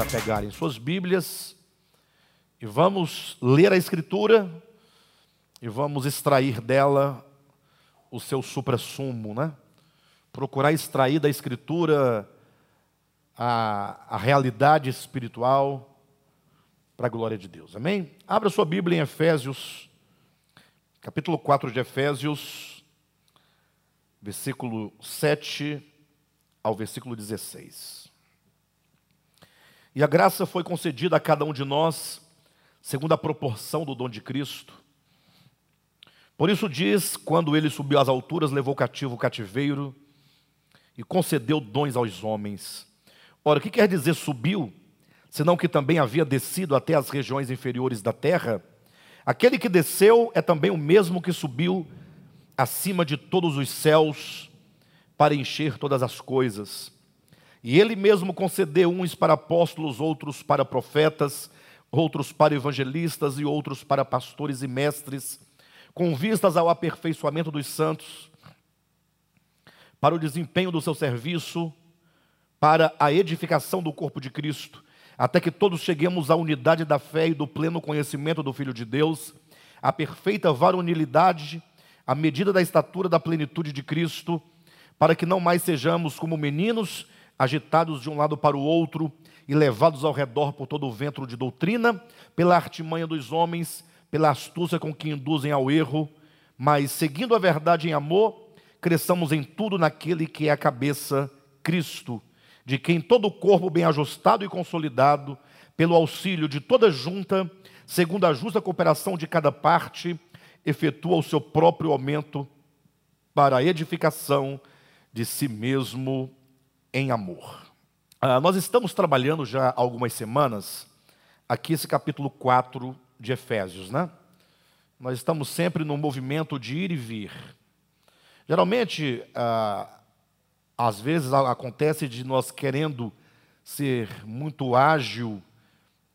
a pegarem suas Bíblias e vamos ler a Escritura e vamos extrair dela o seu suprassumo, né? Procurar extrair da Escritura a, a realidade espiritual para a glória de Deus, amém? Abra sua Bíblia em Efésios, capítulo 4 de Efésios, versículo 7 ao versículo 16. E a graça foi concedida a cada um de nós, segundo a proporção do dom de Cristo. Por isso diz: quando ele subiu às alturas, levou cativo o cativeiro e concedeu dons aos homens. Ora, o que quer dizer subiu? Senão que também havia descido até as regiões inferiores da terra. Aquele que desceu é também o mesmo que subiu acima de todos os céus para encher todas as coisas. E ele mesmo concedeu uns para apóstolos, outros para profetas, outros para evangelistas e outros para pastores e mestres, com vistas ao aperfeiçoamento dos santos, para o desempenho do seu serviço, para a edificação do corpo de Cristo, até que todos cheguemos à unidade da fé e do pleno conhecimento do Filho de Deus, à perfeita varonilidade, à medida da estatura da plenitude de Cristo, para que não mais sejamos como meninos, agitados de um lado para o outro e levados ao redor por todo o vento de doutrina, pela artimanha dos homens, pela astúcia com que induzem ao erro, mas seguindo a verdade em amor, cresçamos em tudo naquele que é a cabeça, Cristo, de quem todo o corpo bem ajustado e consolidado, pelo auxílio de toda junta, segundo a justa cooperação de cada parte, efetua o seu próprio aumento para a edificação de si mesmo em amor. Ah, nós estamos trabalhando já algumas semanas aqui esse capítulo 4 de Efésios, né? Nós estamos sempre no movimento de ir e vir. Geralmente, ah, às vezes acontece de nós querendo ser muito ágil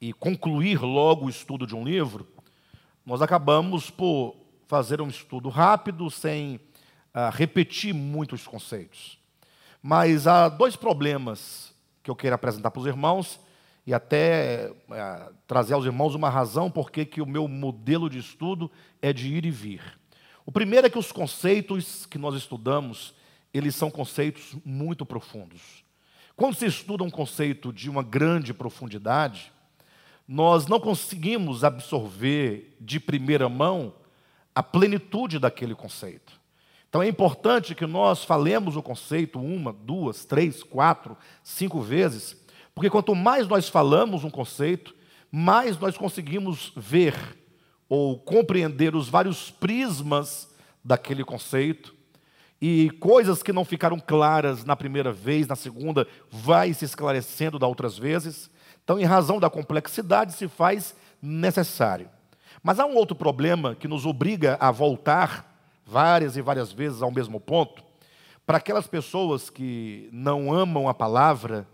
e concluir logo o estudo de um livro, nós acabamos por fazer um estudo rápido, sem ah, repetir muitos conceitos. Mas há dois problemas que eu quero apresentar para os irmãos e até é, trazer aos irmãos uma razão por que o meu modelo de estudo é de ir e vir. O primeiro é que os conceitos que nós estudamos, eles são conceitos muito profundos. Quando se estuda um conceito de uma grande profundidade, nós não conseguimos absorver de primeira mão a plenitude daquele conceito. Então é importante que nós falemos o conceito uma, duas, três, quatro, cinco vezes, porque quanto mais nós falamos um conceito, mais nós conseguimos ver ou compreender os vários prismas daquele conceito e coisas que não ficaram claras na primeira vez, na segunda, vai se esclarecendo da outras vezes. Então, em razão da complexidade, se faz necessário. Mas há um outro problema que nos obriga a voltar várias e várias vezes ao mesmo ponto, para aquelas pessoas que não amam a palavra,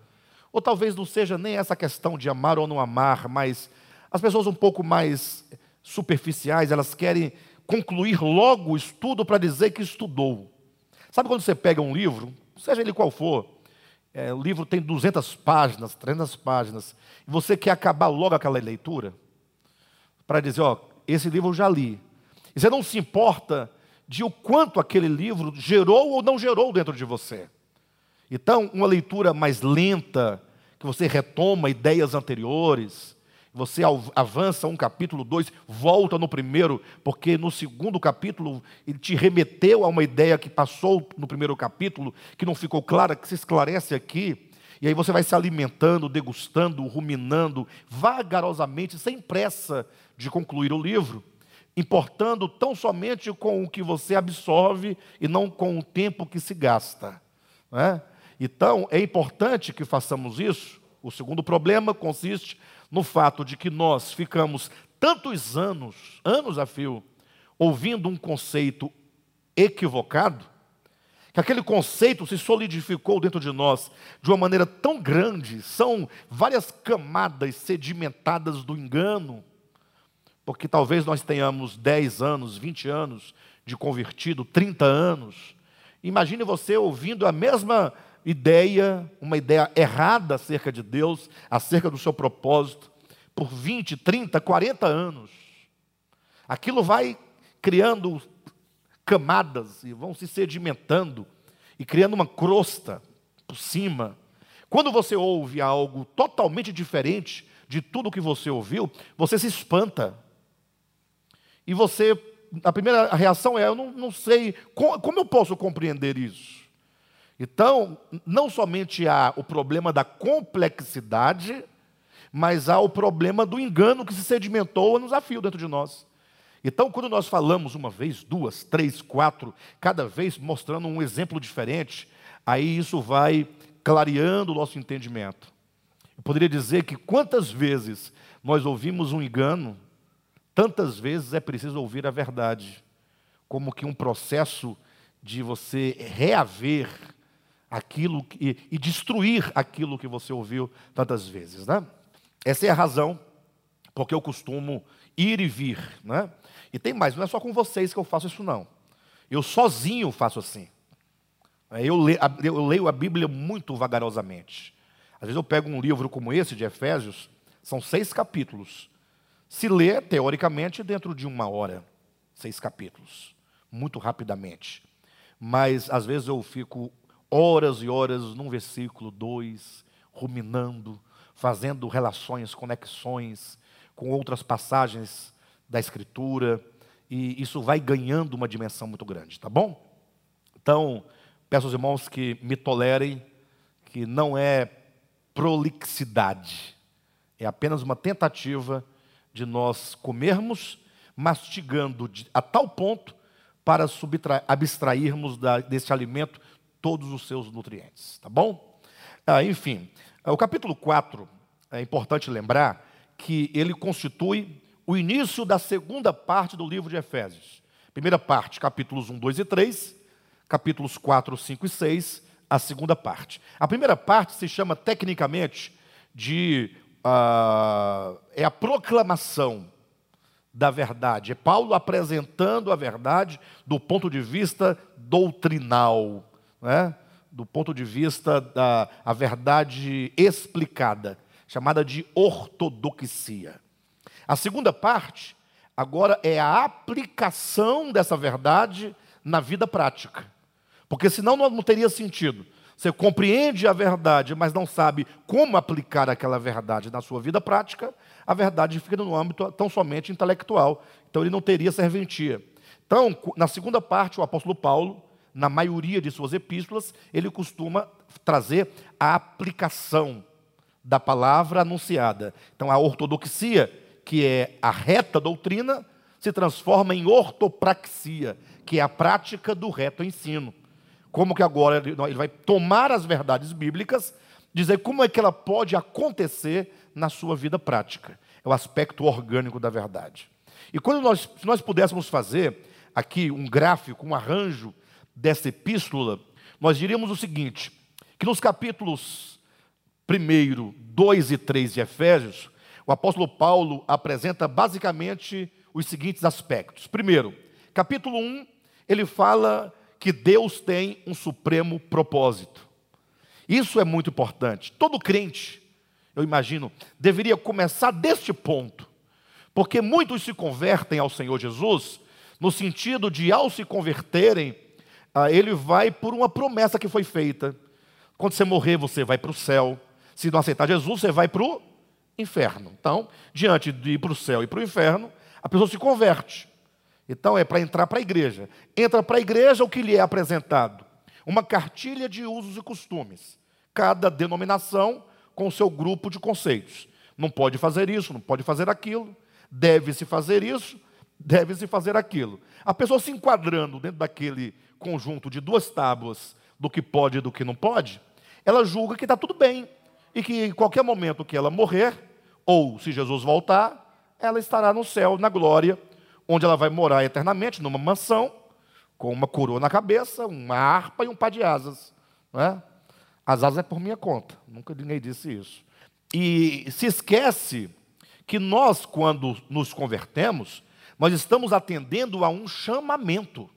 ou talvez não seja nem essa questão de amar ou não amar, mas as pessoas um pouco mais superficiais, elas querem concluir logo o estudo para dizer que estudou. Sabe quando você pega um livro, seja ele qual for, é, o livro tem 200 páginas, 300 páginas, e você quer acabar logo aquela leitura, para dizer, ó, esse livro eu já li. E você não se importa de o quanto aquele livro gerou ou não gerou dentro de você. Então, uma leitura mais lenta, que você retoma ideias anteriores, você avança um capítulo, dois, volta no primeiro, porque no segundo capítulo ele te remeteu a uma ideia que passou no primeiro capítulo, que não ficou clara, que se esclarece aqui. E aí você vai se alimentando, degustando, ruminando, vagarosamente, sem pressa de concluir o livro importando tão somente com o que você absorve e não com o tempo que se gasta. É? Então, é importante que façamos isso. O segundo problema consiste no fato de que nós ficamos tantos anos, anos a fio, ouvindo um conceito equivocado, que aquele conceito se solidificou dentro de nós de uma maneira tão grande, são várias camadas sedimentadas do engano, porque talvez nós tenhamos 10 anos, 20 anos de convertido, 30 anos. Imagine você ouvindo a mesma ideia, uma ideia errada acerca de Deus, acerca do seu propósito, por 20, 30, 40 anos. Aquilo vai criando camadas e vão se sedimentando e criando uma crosta por cima. Quando você ouve algo totalmente diferente de tudo que você ouviu, você se espanta. E você, a primeira reação é: eu não, não sei, como, como eu posso compreender isso? Então, não somente há o problema da complexidade, mas há o problema do engano que se sedimentou no desafio dentro de nós. Então, quando nós falamos uma vez, duas, três, quatro, cada vez mostrando um exemplo diferente, aí isso vai clareando o nosso entendimento. Eu poderia dizer que quantas vezes nós ouvimos um engano, tantas vezes é preciso ouvir a verdade, como que um processo de você reaver aquilo que, e destruir aquilo que você ouviu tantas vezes, né? Essa é a razão porque eu costumo ir e vir, né? E tem mais, não é só com vocês que eu faço isso não. Eu sozinho faço assim. Eu leio, eu leio a Bíblia muito vagarosamente. Às vezes eu pego um livro como esse de Efésios, são seis capítulos. Se lê, teoricamente, dentro de uma hora, seis capítulos, muito rapidamente. Mas às vezes eu fico horas e horas num versículo, dois, ruminando, fazendo relações, conexões com outras passagens da Escritura, e isso vai ganhando uma dimensão muito grande, tá bom? Então, peço aos irmãos que me tolerem, que não é prolixidade, é apenas uma tentativa de nós comermos, mastigando a tal ponto para abstrairmos da, desse alimento todos os seus nutrientes, tá bom? Ah, enfim, o capítulo 4, é importante lembrar que ele constitui o início da segunda parte do livro de Efésios. Primeira parte, capítulos 1, 2 e 3, capítulos 4, 5 e 6, a segunda parte. A primeira parte se chama tecnicamente de uh, é a proclamação da verdade. É Paulo apresentando a verdade do ponto de vista doutrinal né, do ponto de vista da a verdade explicada, chamada de ortodoxia. A segunda parte, agora, é a aplicação dessa verdade na vida prática. Porque senão não teria sentido. Você compreende a verdade, mas não sabe como aplicar aquela verdade na sua vida prática, a verdade fica no âmbito tão somente intelectual. Então ele não teria serventia. Então, na segunda parte, o apóstolo Paulo na maioria de suas epístolas, ele costuma trazer a aplicação da palavra anunciada. Então, a ortodoxia, que é a reta doutrina, se transforma em ortopraxia, que é a prática do reto ensino. Como que agora ele vai tomar as verdades bíblicas, dizer como é que ela pode acontecer na sua vida prática. É o aspecto orgânico da verdade. E quando nós, se nós pudéssemos fazer aqui um gráfico, um arranjo dessa epístola, nós diríamos o seguinte: que nos capítulos 1, 2 e 3 de Efésios, o apóstolo Paulo apresenta basicamente os seguintes aspectos. Primeiro, capítulo 1, ele fala que Deus tem um supremo propósito. Isso é muito importante. Todo crente, eu imagino, deveria começar deste ponto, porque muitos se convertem ao Senhor Jesus no sentido de, ao se converterem, ah, ele vai por uma promessa que foi feita. Quando você morrer, você vai para o céu. Se não aceitar Jesus, você vai para o inferno. Então, diante de ir para o céu e para o inferno, a pessoa se converte. Então, é para entrar para a igreja. Entra para a igreja, o que lhe é apresentado? Uma cartilha de usos e costumes. Cada denominação com seu grupo de conceitos. Não pode fazer isso, não pode fazer aquilo. Deve-se fazer isso, deve-se fazer aquilo. A pessoa se enquadrando dentro daquele conjunto de duas tábuas do que pode e do que não pode, ela julga que está tudo bem e que em qualquer momento que ela morrer, ou se Jesus voltar, ela estará no céu, na glória, onde ela vai morar eternamente, numa mansão, com uma coroa na cabeça, uma harpa e um par de asas. Né? As asas é por minha conta, nunca ninguém disse isso. E se esquece que nós, quando nos convertemos, nós estamos atendendo a um chamamento.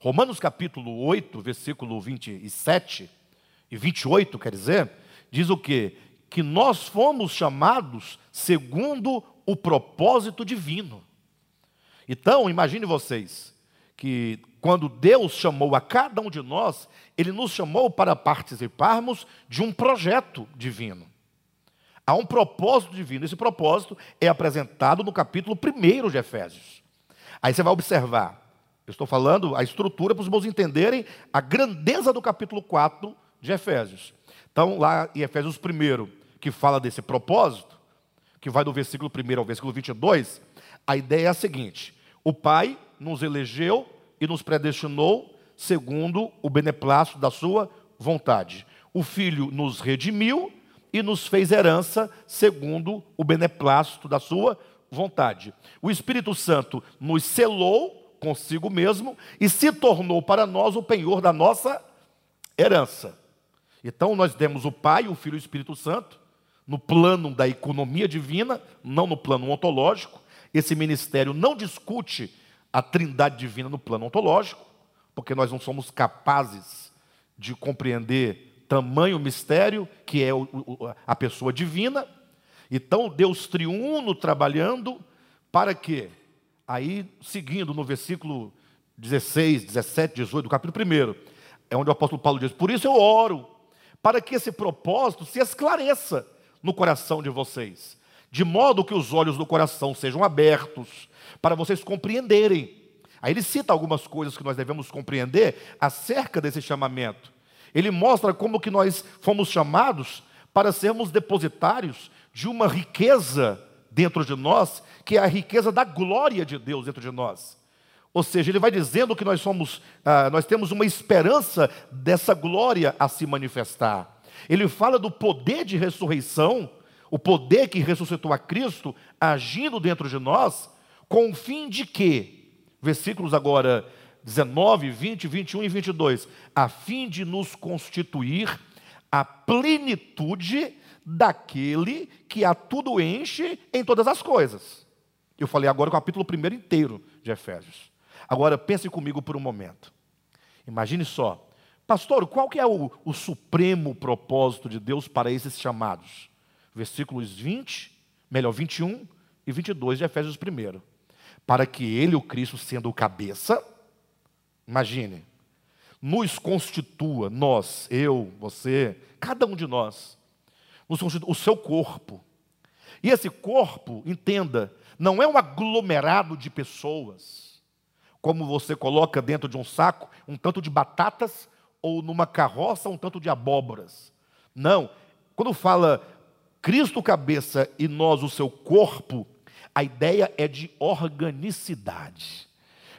Romanos capítulo 8, versículo 27, e 28, quer dizer, diz o quê? Que nós fomos chamados segundo o propósito divino. Então, imagine vocês que quando Deus chamou a cada um de nós, Ele nos chamou para participarmos de um projeto divino. Há um propósito divino. Esse propósito é apresentado no capítulo 1 de Efésios. Aí você vai observar. Eu estou falando a estrutura para os meus entenderem a grandeza do capítulo 4 de Efésios. Então, lá em Efésios 1, que fala desse propósito, que vai do versículo 1 ao versículo 22, a ideia é a seguinte: o Pai nos elegeu e nos predestinou segundo o beneplácito da sua vontade. O Filho nos redimiu e nos fez herança segundo o beneplácito da sua vontade. O Espírito Santo nos selou consigo mesmo e se tornou para nós o penhor da nossa herança. Então nós temos o Pai, o Filho e o Espírito Santo no plano da economia divina, não no plano ontológico. Esse ministério não discute a trindade divina no plano ontológico, porque nós não somos capazes de compreender tamanho mistério que é a pessoa divina. Então, Deus triuno trabalhando para que, aí, seguindo no versículo 16, 17, 18 do capítulo 1, é onde o apóstolo Paulo diz: Por isso eu oro, para que esse propósito se esclareça no coração de vocês, de modo que os olhos do coração sejam abertos, para vocês compreenderem. Aí ele cita algumas coisas que nós devemos compreender acerca desse chamamento. Ele mostra como que nós fomos chamados para sermos depositários de uma riqueza dentro de nós, que é a riqueza da glória de Deus dentro de nós. Ou seja, ele vai dizendo que nós somos, ah, nós temos uma esperança dessa glória a se manifestar. Ele fala do poder de ressurreição, o poder que ressuscitou a Cristo agindo dentro de nós, com o fim de quê? Versículos agora 19, 20, 21 e 22. A fim de nos constituir a plenitude daquele que a tudo enche em todas as coisas. Eu falei agora o capítulo primeiro inteiro de Efésios. Agora pense comigo por um momento. Imagine só, Pastor, qual que é o, o supremo propósito de Deus para esses chamados? Versículos 20, melhor, 21 e 22 de Efésios 1. Para que ele, o Cristo, sendo o cabeça, imagine, nos constitua, nós, eu, você, cada um de nós, nos constitua, o seu corpo. E esse corpo, entenda, não é um aglomerado de pessoas, como você coloca dentro de um saco um tanto de batatas ou numa carroça um tanto de abóboras. Não. Quando fala Cristo cabeça e nós o seu corpo, a ideia é de organicidade.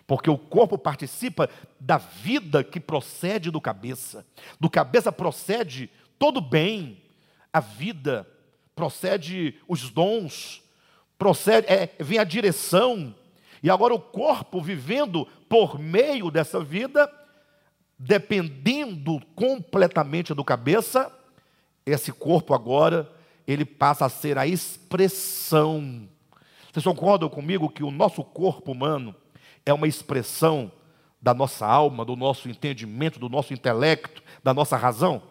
Porque o corpo participa da vida que procede do cabeça. Do cabeça procede todo bem, a vida, procede os dons, procede, é, vem a direção. E agora o corpo vivendo por meio dessa vida dependendo completamente do cabeça, esse corpo agora, ele passa a ser a expressão. Vocês concordam comigo que o nosso corpo humano é uma expressão da nossa alma, do nosso entendimento, do nosso intelecto, da nossa razão?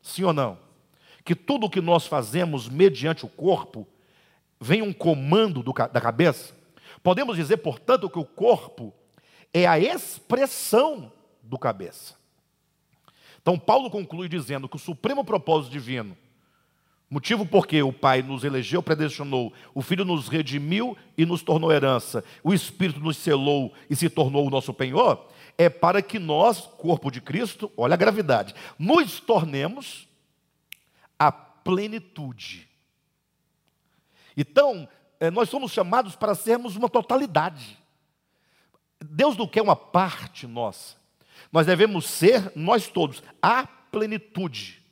Sim ou não? Que tudo o que nós fazemos mediante o corpo vem um comando do, da cabeça? Podemos dizer, portanto, que o corpo é a expressão do cabeça. Então, Paulo conclui dizendo que o supremo propósito divino, motivo porque o Pai nos elegeu, predestinou, o Filho nos redimiu e nos tornou herança, o Espírito nos selou e se tornou o nosso penhor, é para que nós, corpo de Cristo, olha a gravidade, nos tornemos a plenitude. Então, eh, nós somos chamados para sermos uma totalidade. Deus não quer uma parte nossa. Nós devemos ser, nós todos, a plenitude.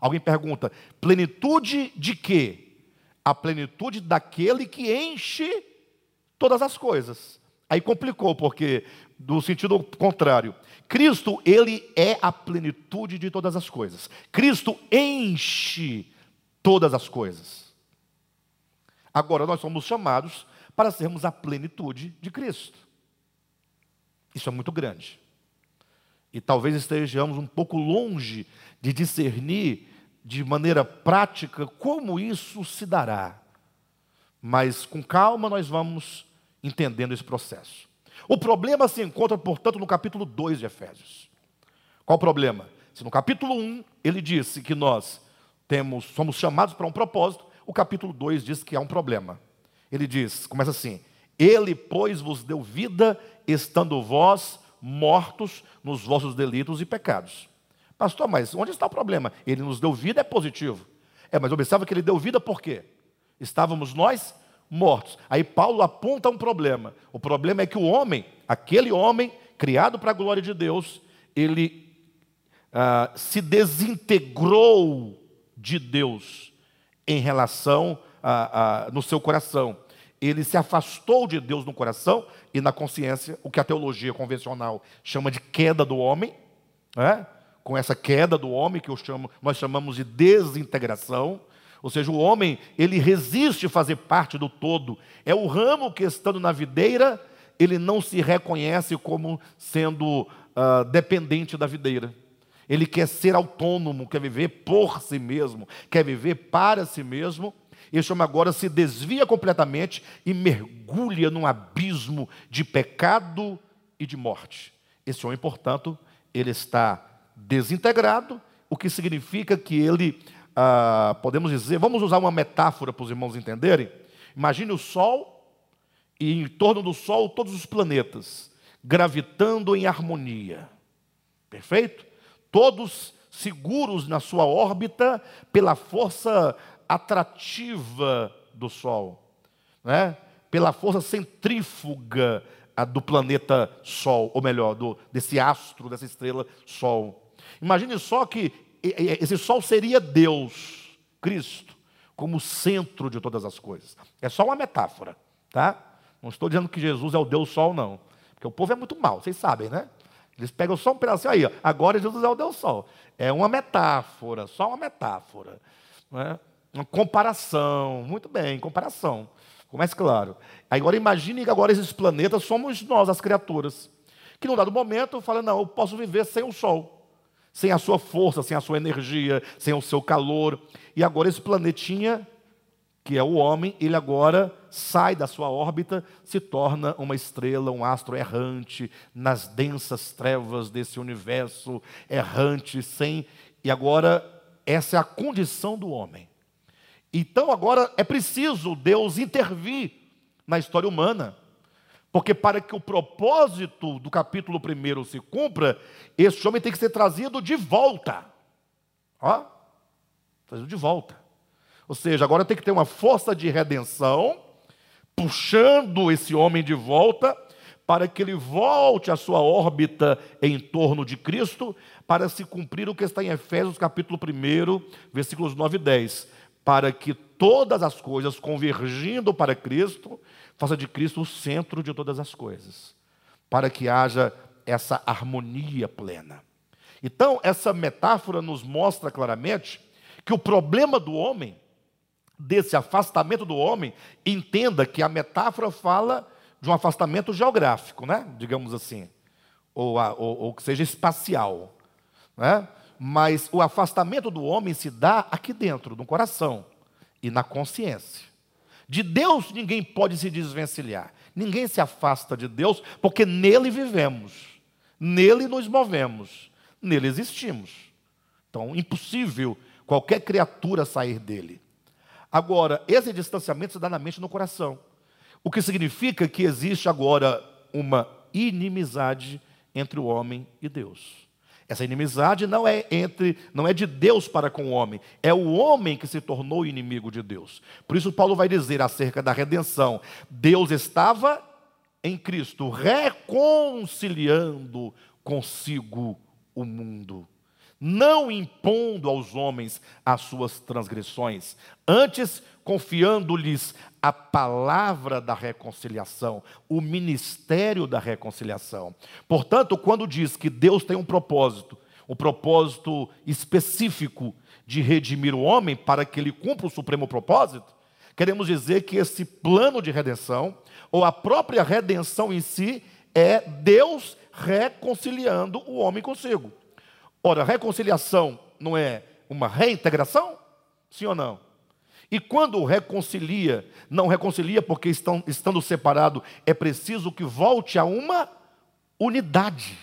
Alguém pergunta: plenitude de quê? A plenitude daquele que enche todas as coisas. Aí complicou, porque, do sentido contrário, Cristo, ele é a plenitude de todas as coisas. Cristo enche todas as coisas. Agora, nós somos chamados para sermos a plenitude de Cristo. Isso é muito grande. E talvez estejamos um pouco longe de discernir de maneira prática como isso se dará. Mas com calma nós vamos entendendo esse processo. O problema se encontra, portanto, no capítulo 2 de Efésios. Qual o problema? Se no capítulo 1 ele disse que nós temos, somos chamados para um propósito, o capítulo 2 diz que há um problema. Ele diz, começa assim: Ele, pois, vos deu vida, estando vós mortos nos vossos delitos e pecados. Pastor, mas onde está o problema? Ele nos deu vida, é positivo. É, mas observa que ele deu vida por quê? Estávamos nós mortos. Aí Paulo aponta um problema. O problema é que o homem, aquele homem criado para a glória de Deus, ele ah, se desintegrou de Deus em relação a, a, no seu coração. Ele se afastou de Deus no coração e na consciência, o que a teologia convencional chama de queda do homem, né? com essa queda do homem que chamo, nós chamamos de desintegração. Ou seja, o homem, ele resiste a fazer parte do todo. É o ramo que, estando na videira, ele não se reconhece como sendo uh, dependente da videira. Ele quer ser autônomo, quer viver por si mesmo, quer viver para si mesmo. Este homem agora se desvia completamente e mergulha num abismo de pecado e de morte. Esse homem, portanto, ele está desintegrado, o que significa que ele, ah, podemos dizer, vamos usar uma metáfora para os irmãos entenderem. Imagine o Sol e em torno do Sol todos os planetas gravitando em harmonia. Perfeito? todos seguros na sua órbita pela força atrativa do Sol, né? pela força centrífuga do planeta Sol, ou melhor, do, desse astro, dessa estrela Sol. Imagine só que esse Sol seria Deus, Cristo, como centro de todas as coisas. É só uma metáfora, tá? Não estou dizendo que Jesus é o Deus Sol, não. Porque o povo é muito mal, vocês sabem, né? Eles pegam só um pedacinho aí, ó. agora Jesus é o Deus Sol. É uma metáfora, só uma metáfora. É? Uma comparação, muito bem, comparação. Ficou mais claro. Agora imagine que agora esses planetas somos nós, as criaturas. Que num dado momento fala, não, eu posso viver sem o Sol. Sem a sua força, sem a sua energia, sem o seu calor. E agora esse planetinha que é o homem, ele agora sai da sua órbita, se torna uma estrela, um astro errante nas densas trevas desse universo, errante, sem. E agora, essa é a condição do homem. Então, agora é preciso Deus intervir na história humana, porque para que o propósito do capítulo 1 se cumpra, esse homem tem que ser trazido de volta. Ó, trazido de volta. Ou seja, agora tem que ter uma força de redenção, puxando esse homem de volta, para que ele volte à sua órbita em torno de Cristo, para se cumprir o que está em Efésios capítulo 1, versículos 9 e 10. Para que todas as coisas, convergindo para Cristo, faça de Cristo o centro de todas as coisas. Para que haja essa harmonia plena. Então, essa metáfora nos mostra claramente que o problema do homem desse afastamento do homem, entenda que a metáfora fala de um afastamento geográfico, né? digamos assim, ou, ou, ou que seja espacial. Né? Mas o afastamento do homem se dá aqui dentro, no coração e na consciência. De Deus ninguém pode se desvencilhar. Ninguém se afasta de Deus, porque nele vivemos, nele nos movemos, nele existimos. Então, impossível qualquer criatura sair dele. Agora, esse distanciamento se dá na mente e no coração. O que significa que existe agora uma inimizade entre o homem e Deus. Essa inimizade não é entre, não é de Deus para com o homem, é o homem que se tornou inimigo de Deus. Por isso Paulo vai dizer acerca da redenção: Deus estava em Cristo reconciliando consigo o mundo não impondo aos homens as suas transgressões, antes confiando-lhes a palavra da reconciliação, o ministério da reconciliação. Portanto, quando diz que Deus tem um propósito, um propósito específico de redimir o homem para que ele cumpra o supremo propósito, queremos dizer que esse plano de redenção, ou a própria redenção em si, é Deus reconciliando o homem consigo. Ora, reconciliação não é uma reintegração? Sim ou não? E quando reconcilia, não reconcilia porque estão, estando separado, é preciso que volte a uma unidade.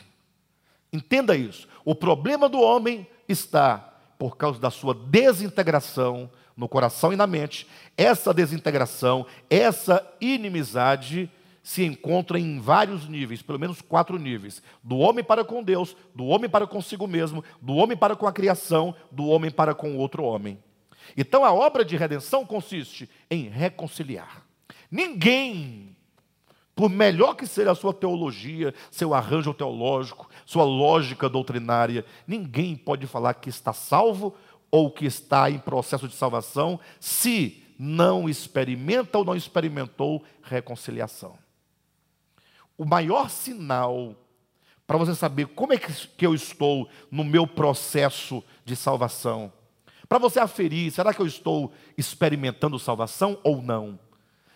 Entenda isso. O problema do homem está por causa da sua desintegração no coração e na mente. Essa desintegração, essa inimizade se encontra em vários níveis, pelo menos quatro níveis: do homem para com Deus, do homem para consigo mesmo, do homem para com a criação, do homem para com outro homem. Então a obra de redenção consiste em reconciliar. Ninguém, por melhor que seja a sua teologia, seu arranjo teológico, sua lógica doutrinária, ninguém pode falar que está salvo ou que está em processo de salvação se não experimenta ou não experimentou reconciliação. O maior sinal para você saber como é que eu estou no meu processo de salvação para você aferir, será que eu estou experimentando salvação ou não?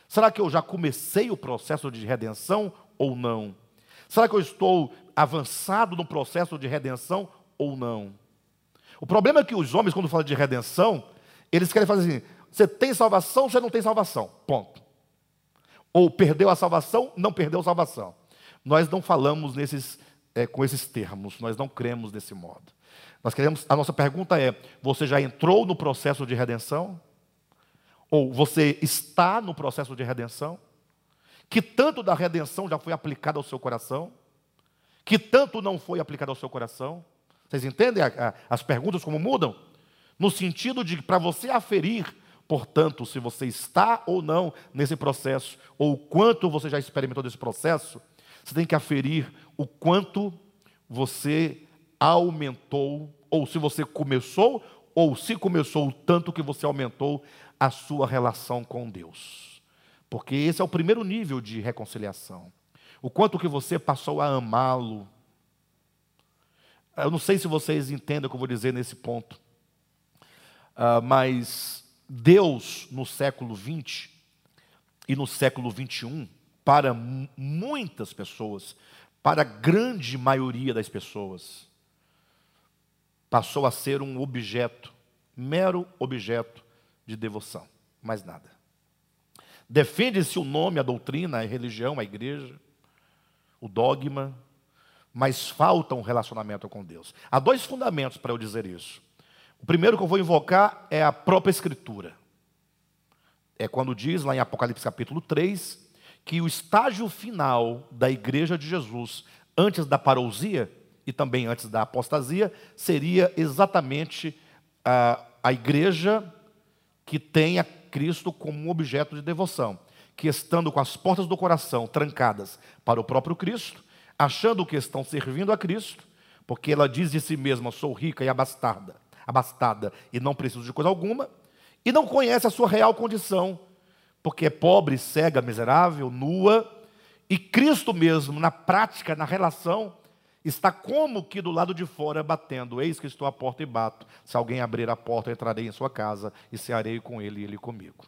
Será que eu já comecei o processo de redenção ou não? Será que eu estou avançado no processo de redenção ou não? O problema é que os homens, quando falam de redenção, eles querem fazer assim: você tem salvação, você não tem salvação. Ponto. Ou perdeu a salvação, não perdeu a salvação. Nós não falamos nesses, é, com esses termos, nós não cremos desse modo. Nós queremos, a nossa pergunta é: você já entrou no processo de redenção? Ou você está no processo de redenção? Que tanto da redenção já foi aplicada ao seu coração? Que tanto não foi aplicado ao seu coração? Vocês entendem a, a, as perguntas como mudam? No sentido de para você aferir, portanto, se você está ou não nesse processo, ou o quanto você já experimentou desse processo, você tem que aferir o quanto você aumentou, ou se você começou, ou se começou o tanto que você aumentou a sua relação com Deus. Porque esse é o primeiro nível de reconciliação. O quanto que você passou a amá-lo. Eu não sei se vocês entendem o que eu vou dizer nesse ponto. Uh, mas Deus, no século 20 e no século 21, para muitas pessoas, para a grande maioria das pessoas, passou a ser um objeto, mero objeto de devoção, mais nada. Defende-se o nome, a doutrina, a religião, a igreja, o dogma, mas falta um relacionamento com Deus. Há dois fundamentos para eu dizer isso. O primeiro que eu vou invocar é a própria Escritura. É quando diz lá em Apocalipse capítulo 3 que o estágio final da igreja de Jesus, antes da parousia, e também antes da apostasia, seria exatamente a, a igreja que tem a Cristo como objeto de devoção, que estando com as portas do coração trancadas para o próprio Cristo, achando que estão servindo a Cristo, porque ela diz de si mesma: sou rica e abastada, abastada e não preciso de coisa alguma, e não conhece a sua real condição, porque é pobre, cega, miserável, nua, e Cristo mesmo, na prática, na relação, está como que do lado de fora batendo. Eis que estou à porta e bato. Se alguém abrir a porta, entrarei em sua casa e cearei com ele e ele comigo.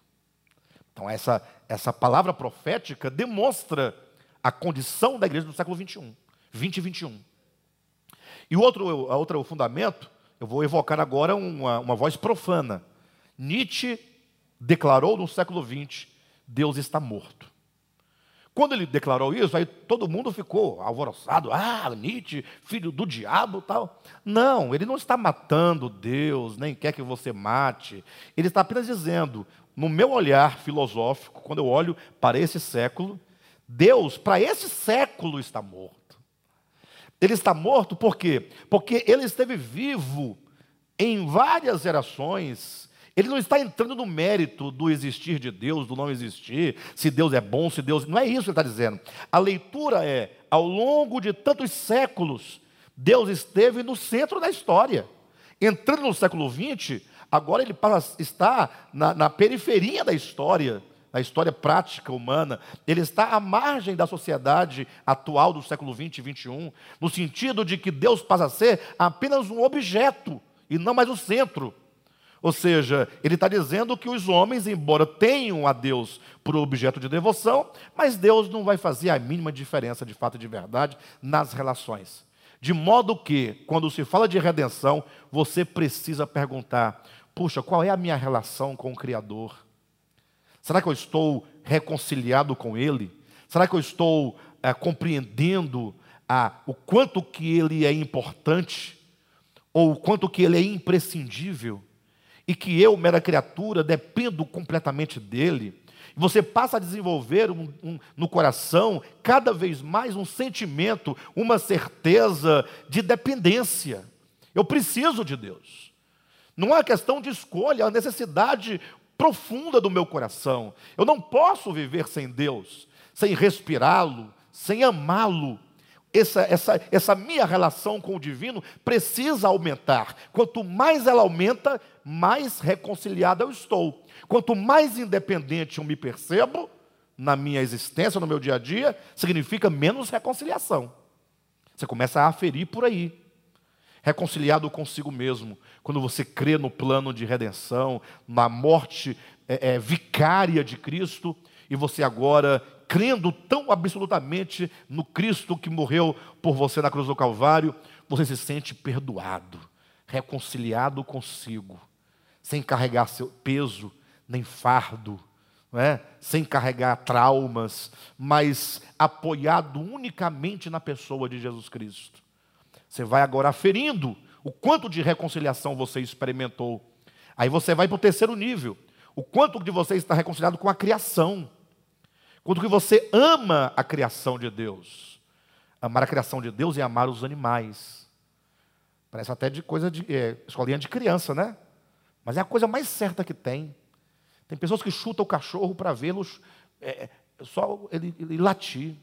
Então, essa, essa palavra profética demonstra a condição da igreja do século 21, 20 e 21. E o outro, outro fundamento, eu vou evocar agora uma, uma voz profana. Nietzsche declarou no século 20: Deus está morto. Quando ele declarou isso, aí todo mundo ficou alvoroçado. Ah, Nietzsche, filho do diabo tal. Não, ele não está matando Deus, nem quer que você mate. Ele está apenas dizendo, no meu olhar filosófico, quando eu olho para esse século, Deus, para esse século, está morto. Ele está morto por quê? Porque ele esteve vivo em várias gerações ele não está entrando no mérito do existir de Deus, do não existir, se Deus é bom, se Deus. Não é isso que ele está dizendo. A leitura é, ao longo de tantos séculos, Deus esteve no centro da história. Entrando no século XX, agora ele está na, na periferia da história, da história prática humana. Ele está à margem da sociedade atual do século XX e XXI, no sentido de que Deus passa a ser apenas um objeto e não mais o centro. Ou seja, ele está dizendo que os homens, embora tenham a Deus por objeto de devoção, mas Deus não vai fazer a mínima diferença de fato e de verdade nas relações. De modo que, quando se fala de redenção, você precisa perguntar: puxa, qual é a minha relação com o Criador? Será que eu estou reconciliado com Ele? Será que eu estou é, compreendendo a, o quanto que Ele é importante? Ou o quanto que Ele é imprescindível? e que eu, mera criatura, dependo completamente dele, você passa a desenvolver um, um, no coração cada vez mais um sentimento, uma certeza de dependência. Eu preciso de Deus. Não é questão de escolha, é a necessidade profunda do meu coração. Eu não posso viver sem Deus, sem respirá-lo, sem amá-lo essa, essa, essa minha relação com o divino precisa aumentar. Quanto mais ela aumenta, mais reconciliado eu estou. Quanto mais independente eu me percebo na minha existência, no meu dia a dia, significa menos reconciliação. Você começa a aferir por aí. Reconciliado consigo mesmo, quando você crê no plano de redenção, na morte é, é, vicária de Cristo, e você agora crendo tão absolutamente no Cristo que morreu por você na cruz do Calvário, você se sente perdoado, reconciliado consigo, sem carregar seu peso nem fardo, é? sem carregar traumas, mas apoiado unicamente na pessoa de Jesus Cristo. Você vai agora aferindo o quanto de reconciliação você experimentou. Aí você vai para o terceiro nível. O quanto de você está reconciliado com a criação. Quando que você ama a criação de Deus. Amar a criação de Deus e amar os animais. Parece até de coisa de é, escolinha de criança, né? Mas é a coisa mais certa que tem. Tem pessoas que chutam o cachorro para vê-los é, é, só ele, ele latir.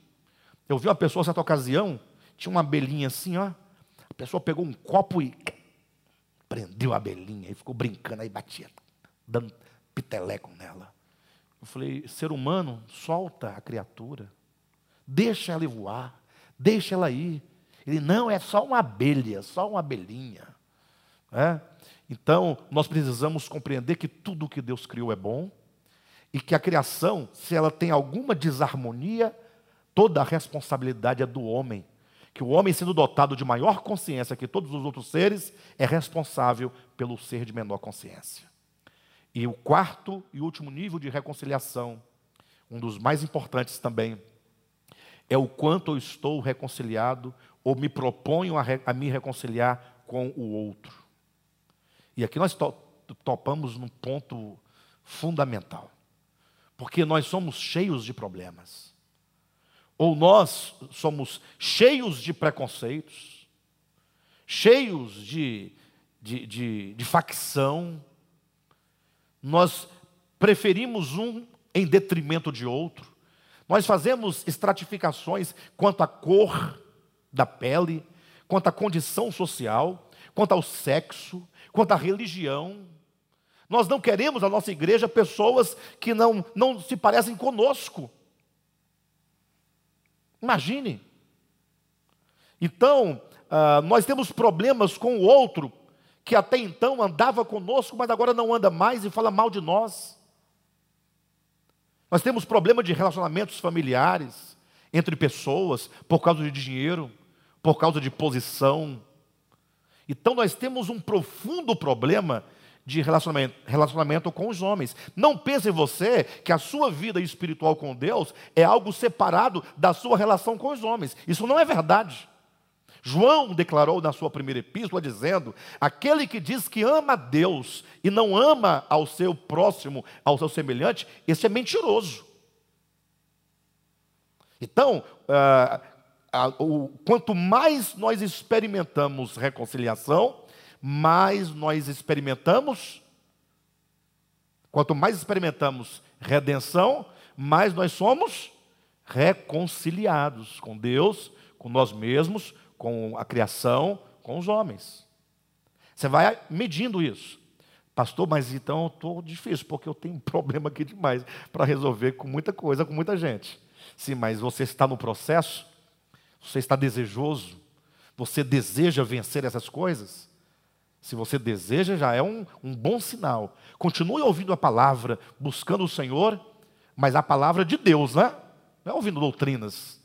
Eu vi uma pessoa, certa ocasião, tinha uma abelhinha assim, ó. Pessoa pegou um copo e prendeu a abelhinha e ficou brincando aí, batia, dando piteleco nela. Eu falei, ser humano, solta a criatura, deixa ela voar, deixa ela ir. Ele, não, é só uma abelha, só uma abelhinha. É? Então, nós precisamos compreender que tudo que Deus criou é bom e que a criação, se ela tem alguma desarmonia, toda a responsabilidade é do homem. Que o homem, sendo dotado de maior consciência que todos os outros seres, é responsável pelo ser de menor consciência. E o quarto e último nível de reconciliação, um dos mais importantes também, é o quanto eu estou reconciliado ou me proponho a, re, a me reconciliar com o outro. E aqui nós to, topamos num ponto fundamental, porque nós somos cheios de problemas, ou nós somos cheios de preconceitos, cheios de, de, de, de facção, nós preferimos um em detrimento de outro, nós fazemos estratificações quanto à cor da pele, quanto à condição social, quanto ao sexo, quanto à religião. Nós não queremos na nossa igreja pessoas que não, não se parecem conosco. Imagine. Então, uh, nós temos problemas com o outro que até então andava conosco, mas agora não anda mais e fala mal de nós. Nós temos problema de relacionamentos familiares entre pessoas por causa de dinheiro, por causa de posição. Então nós temos um profundo problema de relacionamento, relacionamento com os homens. Não pense você que a sua vida espiritual com Deus é algo separado da sua relação com os homens. Isso não é verdade. João declarou na sua primeira epístola dizendo: aquele que diz que ama a Deus e não ama ao seu próximo, ao seu semelhante, esse é mentiroso. Então, uh, uh, quanto mais nós experimentamos reconciliação, mais nós experimentamos, quanto mais experimentamos redenção, mais nós somos reconciliados com Deus, com nós mesmos, com a criação, com os homens. Você vai medindo isso. Pastor, mas então eu estou difícil, porque eu tenho um problema aqui demais para resolver com muita coisa, com muita gente. Sim, mas você está no processo, você está desejoso, você deseja vencer essas coisas. Se você deseja, já é um, um bom sinal. Continue ouvindo a palavra, buscando o Senhor, mas a palavra de Deus, né? Não é ouvindo doutrinas.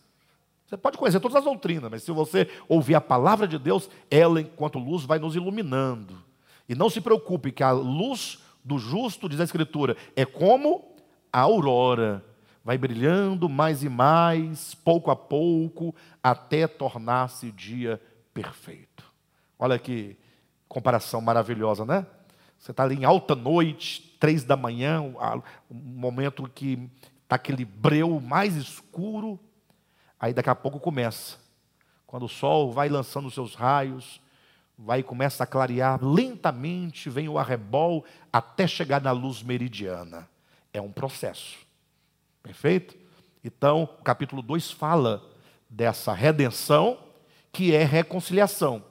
Você pode conhecer todas as doutrinas, mas se você ouvir a palavra de Deus, ela, enquanto luz, vai nos iluminando. E não se preocupe, que a luz do justo, diz a Escritura, é como a aurora. Vai brilhando mais e mais, pouco a pouco, até tornar-se dia perfeito. Olha que comparação maravilhosa, né? Você está ali em alta noite, três da manhã, um momento que está aquele breu mais escuro, aí daqui a pouco começa. Quando o sol vai lançando seus raios, vai começa a clarear lentamente, vem o arrebol até chegar na luz meridiana. É um processo. Perfeito? Então, o capítulo 2 fala dessa redenção, que é reconciliação.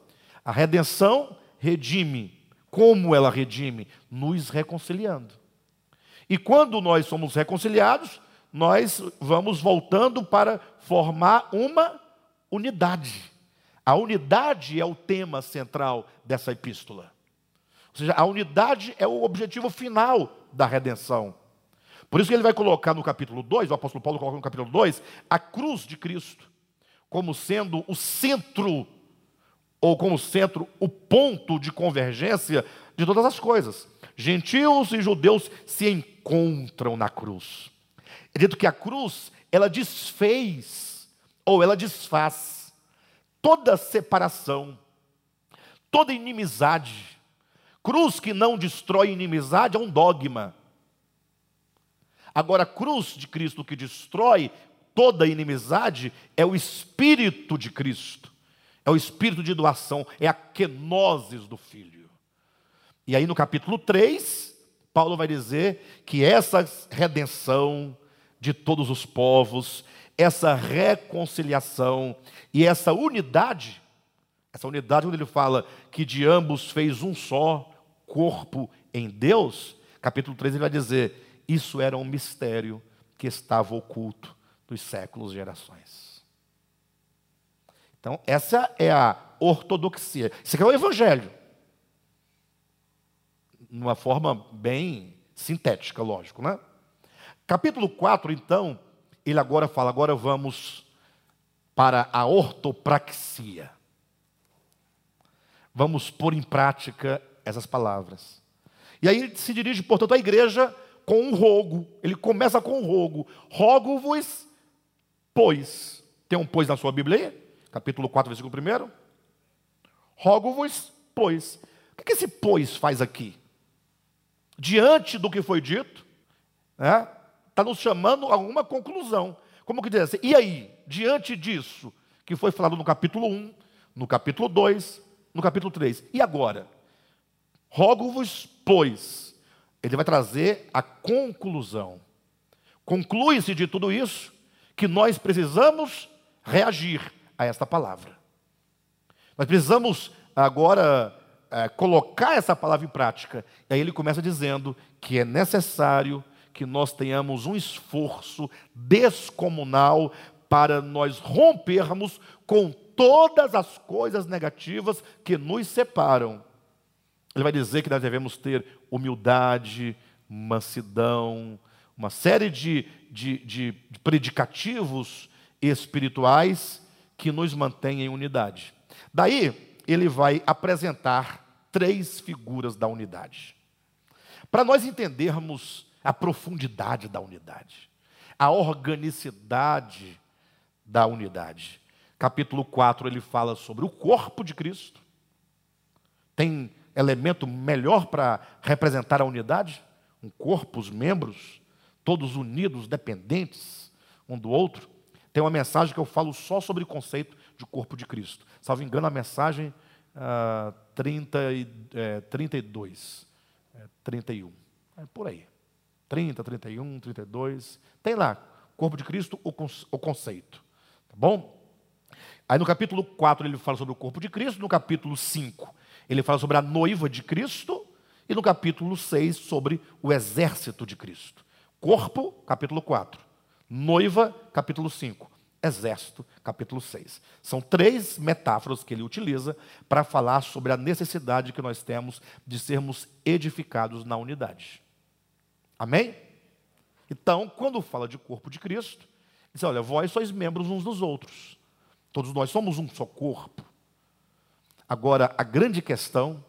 A redenção redime. Como ela redime? Nos reconciliando. E quando nós somos reconciliados, nós vamos voltando para formar uma unidade. A unidade é o tema central dessa epístola. Ou seja, a unidade é o objetivo final da redenção. Por isso que ele vai colocar no capítulo 2, o apóstolo Paulo coloca no capítulo 2, a cruz de Cristo como sendo o centro, ou como centro, o ponto de convergência de todas as coisas. Gentios e judeus se encontram na cruz. É dito que a cruz, ela desfez, ou ela desfaz toda separação, toda inimizade. Cruz que não destrói inimizade é um dogma. Agora, a cruz de Cristo que destrói toda inimizade é o Espírito de Cristo, é o Espírito de doação, é a kenosis do Filho. E aí no capítulo 3, Paulo vai dizer que essa redenção de todos os povos, essa reconciliação e essa unidade, essa unidade, quando ele fala que de ambos fez um só corpo em Deus, capítulo 3 ele vai dizer: Isso era um mistério que estava oculto dos séculos e gerações. Então, essa é a ortodoxia. Isso aqui é o evangelho. Numa forma bem sintética, lógico, né? Capítulo 4, então, ele agora fala: agora vamos para a ortopraxia. Vamos pôr em prática essas palavras. E aí ele se dirige, portanto, à igreja com um rogo. Ele começa com um rogo. Rogo-vos, pois. Tem um pois na sua Bíblia aí? Capítulo 4, versículo 1. Rogo-vos, pois. O que esse pois faz aqui? Diante do que foi dito, né? está nos chamando a uma conclusão. Como que diz assim? E aí, diante disso, que foi falado no capítulo 1, no capítulo 2, no capítulo 3, e agora? Rogo-vos, pois, ele vai trazer a conclusão. Conclui-se de tudo isso que nós precisamos reagir a esta palavra. Nós precisamos agora é, colocar essa palavra em prática. E aí ele começa dizendo que é necessário que nós tenhamos um esforço descomunal para nós rompermos com todas as coisas negativas que nos separam. Ele vai dizer que nós devemos ter humildade, mansidão, uma série de, de, de predicativos espirituais que nos mantêm em unidade. Daí, ele vai apresentar três figuras da unidade. Para nós entendermos a profundidade da unidade, a organicidade da unidade. Capítulo 4 ele fala sobre o corpo de Cristo. Tem elemento melhor para representar a unidade? Um corpo, os membros, todos unidos, dependentes um do outro. Tem uma mensagem que eu falo só sobre o conceito de corpo de Cristo. Salvo engano, a mensagem ah, 30 e, é, 32, é, 31. É por aí. 30, 31, 32. Tem lá, corpo de Cristo, o, o conceito. Tá bom? Aí no capítulo 4 ele fala sobre o corpo de Cristo, no capítulo 5 ele fala sobre a noiva de Cristo, e no capítulo 6 sobre o exército de Cristo. Corpo, capítulo 4. Noiva, capítulo 5. exército, capítulo 6. São três metáforas que ele utiliza para falar sobre a necessidade que nós temos de sermos edificados na unidade. Amém? Então, quando fala de corpo de Cristo, diz: olha, vós sois membros uns dos outros. Todos nós somos um só corpo. Agora, a grande questão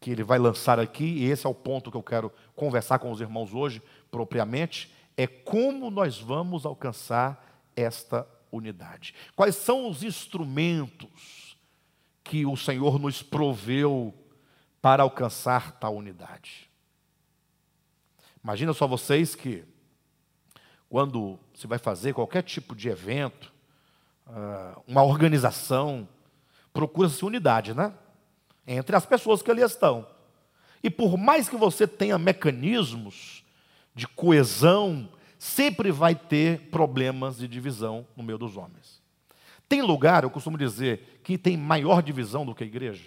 que ele vai lançar aqui, e esse é o ponto que eu quero conversar com os irmãos hoje, propriamente, é como nós vamos alcançar esta unidade. Quais são os instrumentos que o Senhor nos proveu para alcançar tal unidade? Imagina só vocês que, quando se vai fazer qualquer tipo de evento, ah, uma organização, procura-se unidade, né? Entre as pessoas que ali estão. E por mais que você tenha mecanismos de coesão, sempre vai ter problemas de divisão no meio dos homens. Tem lugar, eu costumo dizer, que tem maior divisão do que a igreja.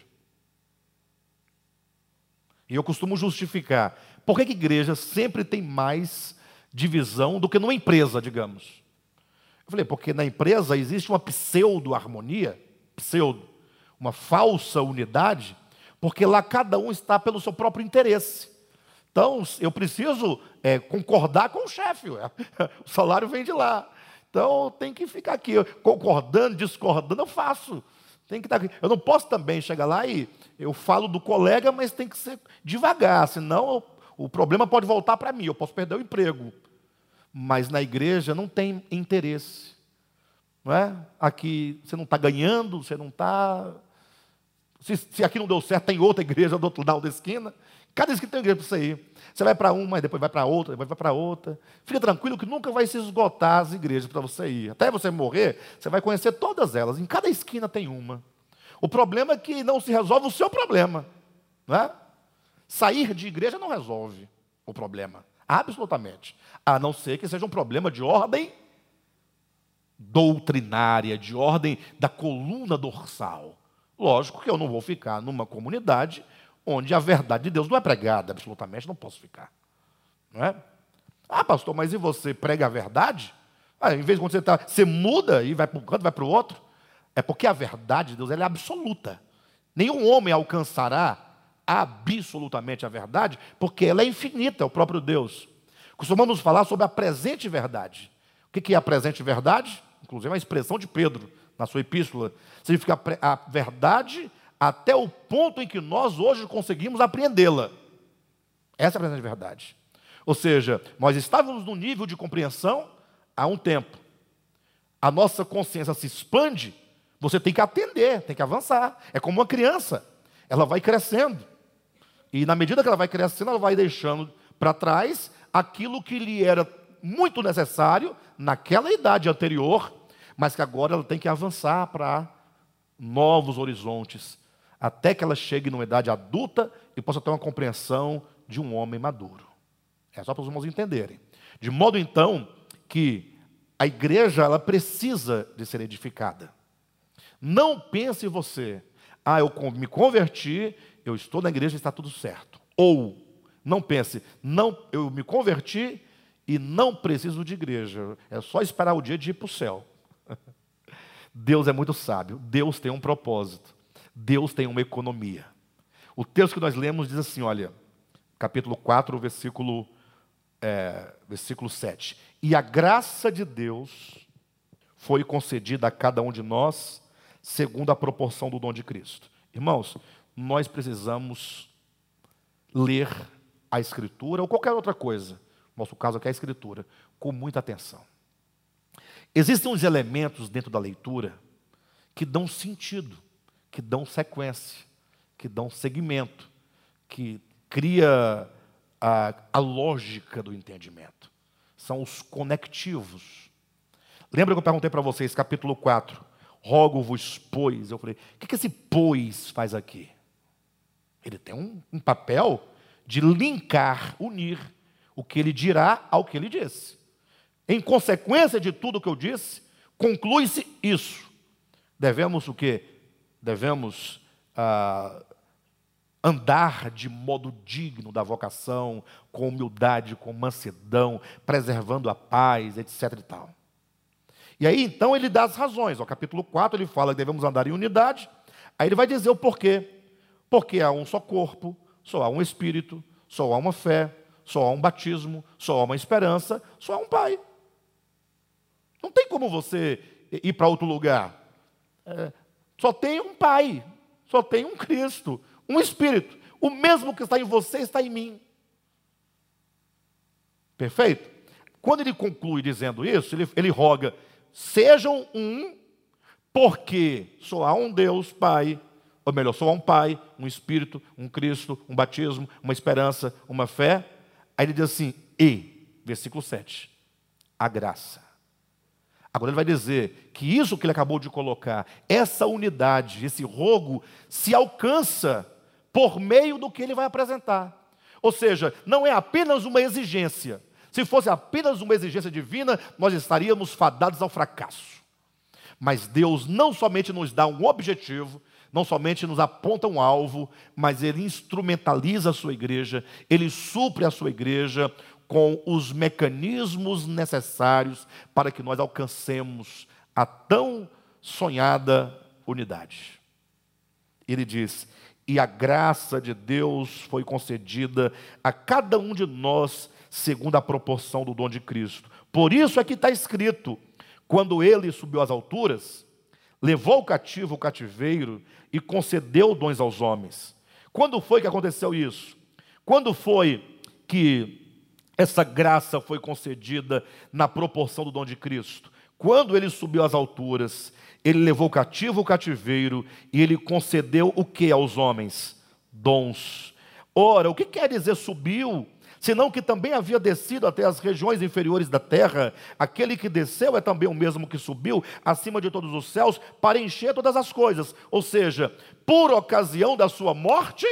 E eu costumo justificar. Por que a igreja sempre tem mais divisão do que numa empresa, digamos? Eu falei, porque na empresa existe uma pseudo-harmonia, pseudo, uma falsa unidade, porque lá cada um está pelo seu próprio interesse. Então, eu preciso é, concordar com o chefe, o salário vem de lá. Então, tem que ficar aqui, concordando, discordando, eu faço. Tem que estar aqui. Eu não posso também chegar lá e eu falo do colega, mas tem que ser devagar, senão o problema pode voltar para mim, eu posso perder o emprego. Mas na igreja não tem interesse. Não é? Aqui você não está ganhando, você não está. Se, se, aqui não deu certo, tem outra igreja do outro lado da esquina. Cada esquina tem igreja para você ir. Você vai para uma, depois vai para outra, depois vai para outra. Fica tranquilo que nunca vai se esgotar as igrejas para você ir. Até você morrer, você vai conhecer todas elas. Em cada esquina tem uma. O problema é que não se resolve o seu problema. Não é? Sair de igreja não resolve o problema. Absolutamente. A não ser que seja um problema de ordem doutrinária, de ordem da coluna dorsal. Lógico que eu não vou ficar numa comunidade onde a verdade de Deus não é pregada, absolutamente não posso ficar. Não é? Ah, pastor, mas e você prega a verdade? Ah, em vez de quando você está, você muda e vai para um canto, vai para o outro. É porque a verdade de Deus é absoluta. Nenhum homem alcançará absolutamente a verdade, porque ela é infinita, é o próprio Deus. Costumamos falar sobre a presente verdade. O que é a presente verdade? Inclusive, é uma expressão de Pedro na sua epístola. Significa a verdade até o ponto em que nós hoje conseguimos apreendê-la. Essa é a verdade. Ou seja, nós estávamos num nível de compreensão há um tempo. A nossa consciência se expande, você tem que atender, tem que avançar. É como uma criança, ela vai crescendo. E na medida que ela vai crescendo, ela vai deixando para trás aquilo que lhe era muito necessário naquela idade anterior, mas que agora ela tem que avançar para novos horizontes, até que ela chegue numa idade adulta e possa ter uma compreensão de um homem maduro. É só para os irmãos entenderem. De modo então que a igreja ela precisa de ser edificada. Não pense você, ah, eu me converti, eu estou na igreja, está tudo certo. Ou não pense, não, eu me converti e não preciso de igreja. É só esperar o dia de ir para o céu. Deus é muito sábio. Deus tem um propósito. Deus tem uma economia. O texto que nós lemos diz assim: olha, capítulo 4, versículo, é, versículo 7. E a graça de Deus foi concedida a cada um de nós, segundo a proporção do dom de Cristo. Irmãos, nós precisamos ler a Escritura ou qualquer outra coisa, no nosso caso aqui é a Escritura, com muita atenção. Existem uns elementos dentro da leitura que dão sentido que dão sequência, que dão segmento, que cria a, a lógica do entendimento. São os conectivos. Lembra que eu perguntei para vocês, capítulo 4, rogo-vos, pois. Eu falei, o que, que esse pois faz aqui? Ele tem um, um papel de linkar, unir o que ele dirá ao que ele disse. Em consequência de tudo que eu disse, conclui-se isso. Devemos o quê? Devemos ah, andar de modo digno da vocação, com humildade, com mansidão, preservando a paz, etc. E tal. E aí então ele dá as razões. O capítulo 4 ele fala que devemos andar em unidade. Aí ele vai dizer o porquê. Porque há um só corpo, só há um espírito, só há uma fé, só há um batismo, só há uma esperança, só há um Pai. Não tem como você ir para outro lugar. É, só tem um Pai, só tem um Cristo, um Espírito. O mesmo que está em você está em mim. Perfeito? Quando ele conclui dizendo isso, ele, ele roga: sejam um, porque só há um Deus Pai, ou melhor, só há um Pai, um Espírito, um Cristo, um batismo, uma esperança, uma fé. Aí ele diz assim: e, versículo 7, a graça. Agora ele vai dizer que isso que ele acabou de colocar, essa unidade, esse rogo, se alcança por meio do que ele vai apresentar. Ou seja, não é apenas uma exigência. Se fosse apenas uma exigência divina, nós estaríamos fadados ao fracasso. Mas Deus não somente nos dá um objetivo, não somente nos aponta um alvo, mas Ele instrumentaliza a sua igreja, Ele supre a sua igreja com os mecanismos necessários para que nós alcancemos a tão sonhada unidade. Ele diz: e a graça de Deus foi concedida a cada um de nós segundo a proporção do dom de Cristo. Por isso é que está escrito: quando ele subiu às alturas, levou o cativo o cativeiro e concedeu dons aos homens. Quando foi que aconteceu isso? Quando foi que essa graça foi concedida na proporção do dom de Cristo. Quando ele subiu às alturas, ele levou cativo o cativeiro e ele concedeu o que aos homens? Dons. Ora, o que quer dizer subiu? Senão que também havia descido até as regiões inferiores da terra. Aquele que desceu é também o mesmo que subiu acima de todos os céus para encher todas as coisas. Ou seja, por ocasião da sua morte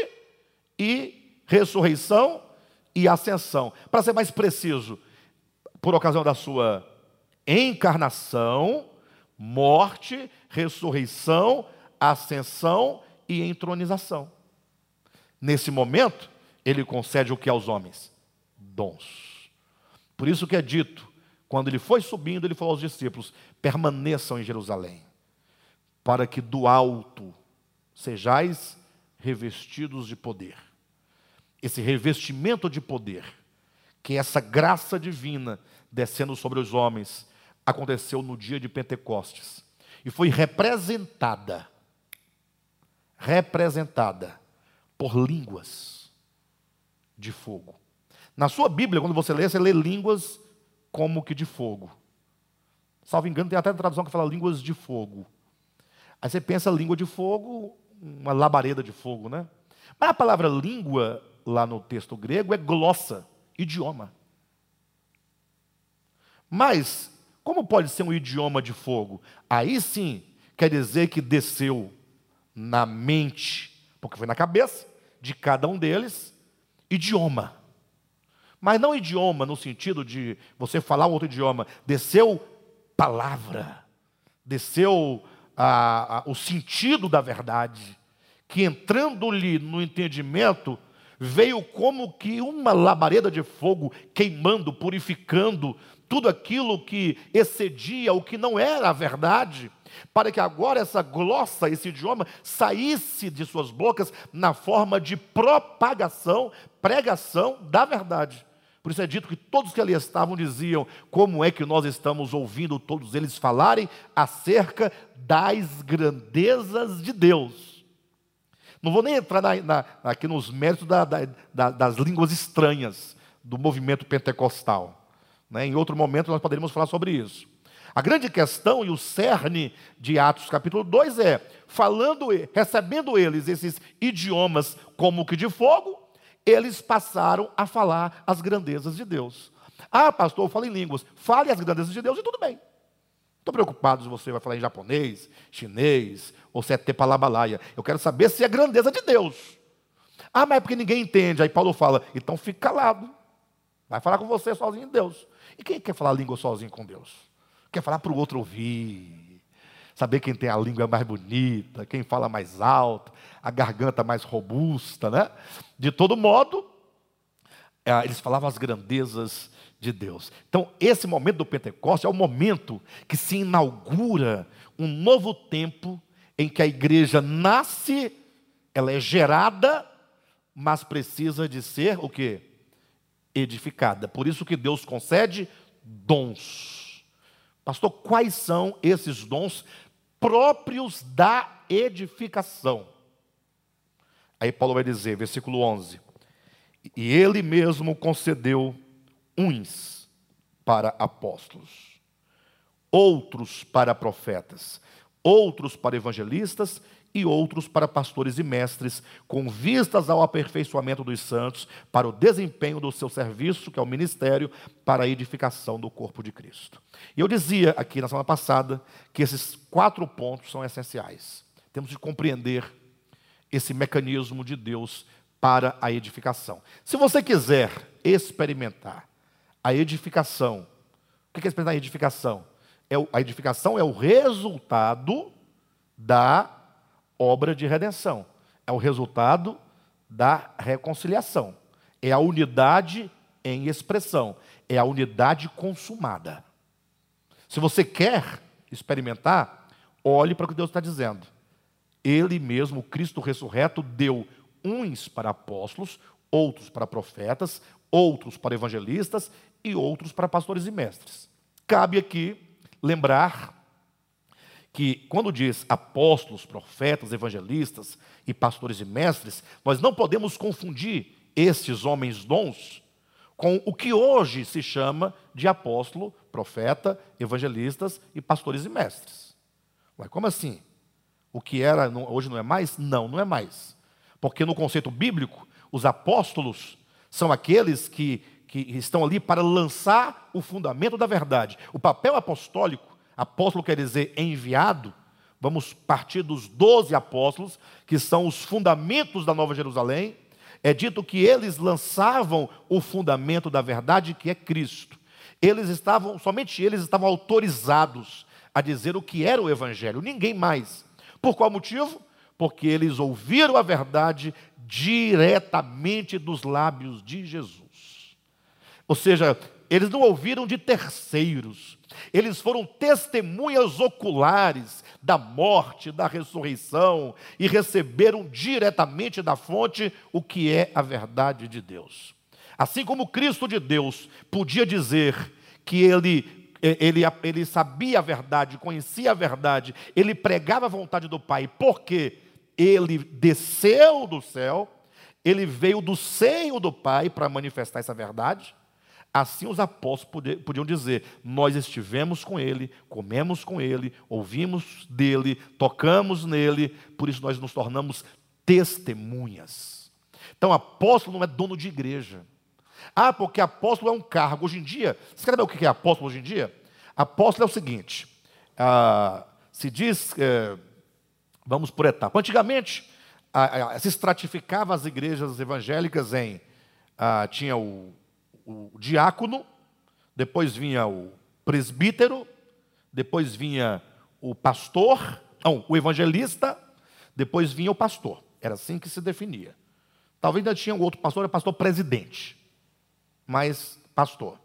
e ressurreição, e ascensão. Para ser mais preciso, por ocasião da sua encarnação, morte, ressurreição, ascensão e entronização. Nesse momento, ele concede o que aos homens? Dons. Por isso que é dito, quando ele foi subindo, ele falou aos discípulos: permaneçam em Jerusalém, para que do alto sejais revestidos de poder esse revestimento de poder, que é essa graça divina descendo sobre os homens, aconteceu no dia de Pentecostes e foi representada representada por línguas de fogo. Na sua Bíblia, quando você lê, você lê línguas como que de fogo. Salvo engano, tem até tradução que fala línguas de fogo. Aí você pensa língua de fogo, uma labareda de fogo, né? Mas a palavra língua lá no texto grego é glossa, idioma. Mas, como pode ser um idioma de fogo? Aí sim, quer dizer que desceu na mente, porque foi na cabeça de cada um deles, idioma. Mas não idioma no sentido de você falar outro idioma, desceu palavra, desceu a, a, o sentido da verdade, que entrando-lhe no entendimento, veio como que uma labareda de fogo queimando, purificando tudo aquilo que excedia o que não era a verdade, para que agora essa glossa, esse idioma, saísse de suas bocas na forma de propagação, pregação da verdade. Por isso é dito que todos que ali estavam diziam: como é que nós estamos ouvindo todos eles falarem acerca das grandezas de Deus? Não vou nem entrar na, na, aqui nos méritos da, da, das línguas estranhas do movimento pentecostal. Né? Em outro momento nós poderíamos falar sobre isso. A grande questão e o cerne de Atos capítulo 2 é, falando, recebendo eles esses idiomas como que de fogo, eles passaram a falar as grandezas de Deus. Ah, pastor, eu falo em línguas. Fale as grandezas de Deus e tudo bem. Estou preocupado se você vai falar em japonês, chinês, ou se é tepalabalaia. Eu quero saber se é grandeza de Deus. Ah, mas é porque ninguém entende. Aí Paulo fala, então fique calado. Vai falar com você sozinho Deus. E quem quer falar língua sozinho com Deus? Quer falar para o outro ouvir. Saber quem tem a língua mais bonita, quem fala mais alto, a garganta mais robusta, né? De todo modo, é, eles falavam as grandezas de Deus. Então, esse momento do Pentecostes é o momento que se inaugura um novo tempo em que a igreja nasce, ela é gerada, mas precisa de ser o que? Edificada. Por isso que Deus concede dons. Pastor, quais são esses dons próprios da edificação? Aí Paulo vai dizer, versículo 11: E ele mesmo concedeu uns para apóstolos, outros para profetas, outros para evangelistas e outros para pastores e mestres, com vistas ao aperfeiçoamento dos santos, para o desempenho do seu serviço, que é o ministério, para a edificação do corpo de Cristo. E eu dizia aqui na semana passada que esses quatro pontos são essenciais. Temos de compreender esse mecanismo de Deus para a edificação. Se você quiser experimentar a edificação. O que é experimentar a edificação? É a edificação é o resultado da obra de redenção. É o resultado da reconciliação. É a unidade em expressão. É a unidade consumada. Se você quer experimentar, olhe para o que Deus está dizendo. Ele mesmo, o Cristo ressurreto, deu uns para apóstolos, outros para profetas, outros para evangelistas e outros para pastores e mestres. Cabe aqui lembrar que quando diz apóstolos, profetas, evangelistas e pastores e mestres, nós não podemos confundir estes homens dons com o que hoje se chama de apóstolo, profeta, evangelistas e pastores e mestres. Mas como assim? O que era hoje não é mais? Não, não é mais. Porque no conceito bíblico, os apóstolos são aqueles que que estão ali para lançar o fundamento da verdade. O papel apostólico, apóstolo quer dizer enviado, vamos partir dos doze apóstolos, que são os fundamentos da Nova Jerusalém. É dito que eles lançavam o fundamento da verdade, que é Cristo. Eles estavam, somente eles estavam autorizados a dizer o que era o Evangelho, ninguém mais. Por qual motivo? Porque eles ouviram a verdade diretamente dos lábios de Jesus. Ou seja, eles não ouviram de terceiros, eles foram testemunhas oculares da morte, da ressurreição e receberam diretamente da fonte o que é a verdade de Deus. Assim como Cristo de Deus podia dizer que ele, ele, ele sabia a verdade, conhecia a verdade, ele pregava a vontade do Pai, porque ele desceu do céu, ele veio do seio do Pai para manifestar essa verdade. Assim os apóstolos podiam dizer: Nós estivemos com ele, comemos com ele, ouvimos dele, tocamos nele, por isso nós nos tornamos testemunhas. Então, apóstolo não é dono de igreja. Ah, porque apóstolo é um cargo. Hoje em dia, você quer saber o que é apóstolo hoje em dia? Apóstolo é o seguinte: ah, se diz, é, vamos por etapa. Antigamente, ah, se estratificava as igrejas evangélicas em. Ah, tinha o o diácono, depois vinha o presbítero, depois vinha o pastor, não, o evangelista, depois vinha o pastor. Era assim que se definia. Talvez ainda tinha um outro pastor, era pastor presidente, mas pastor.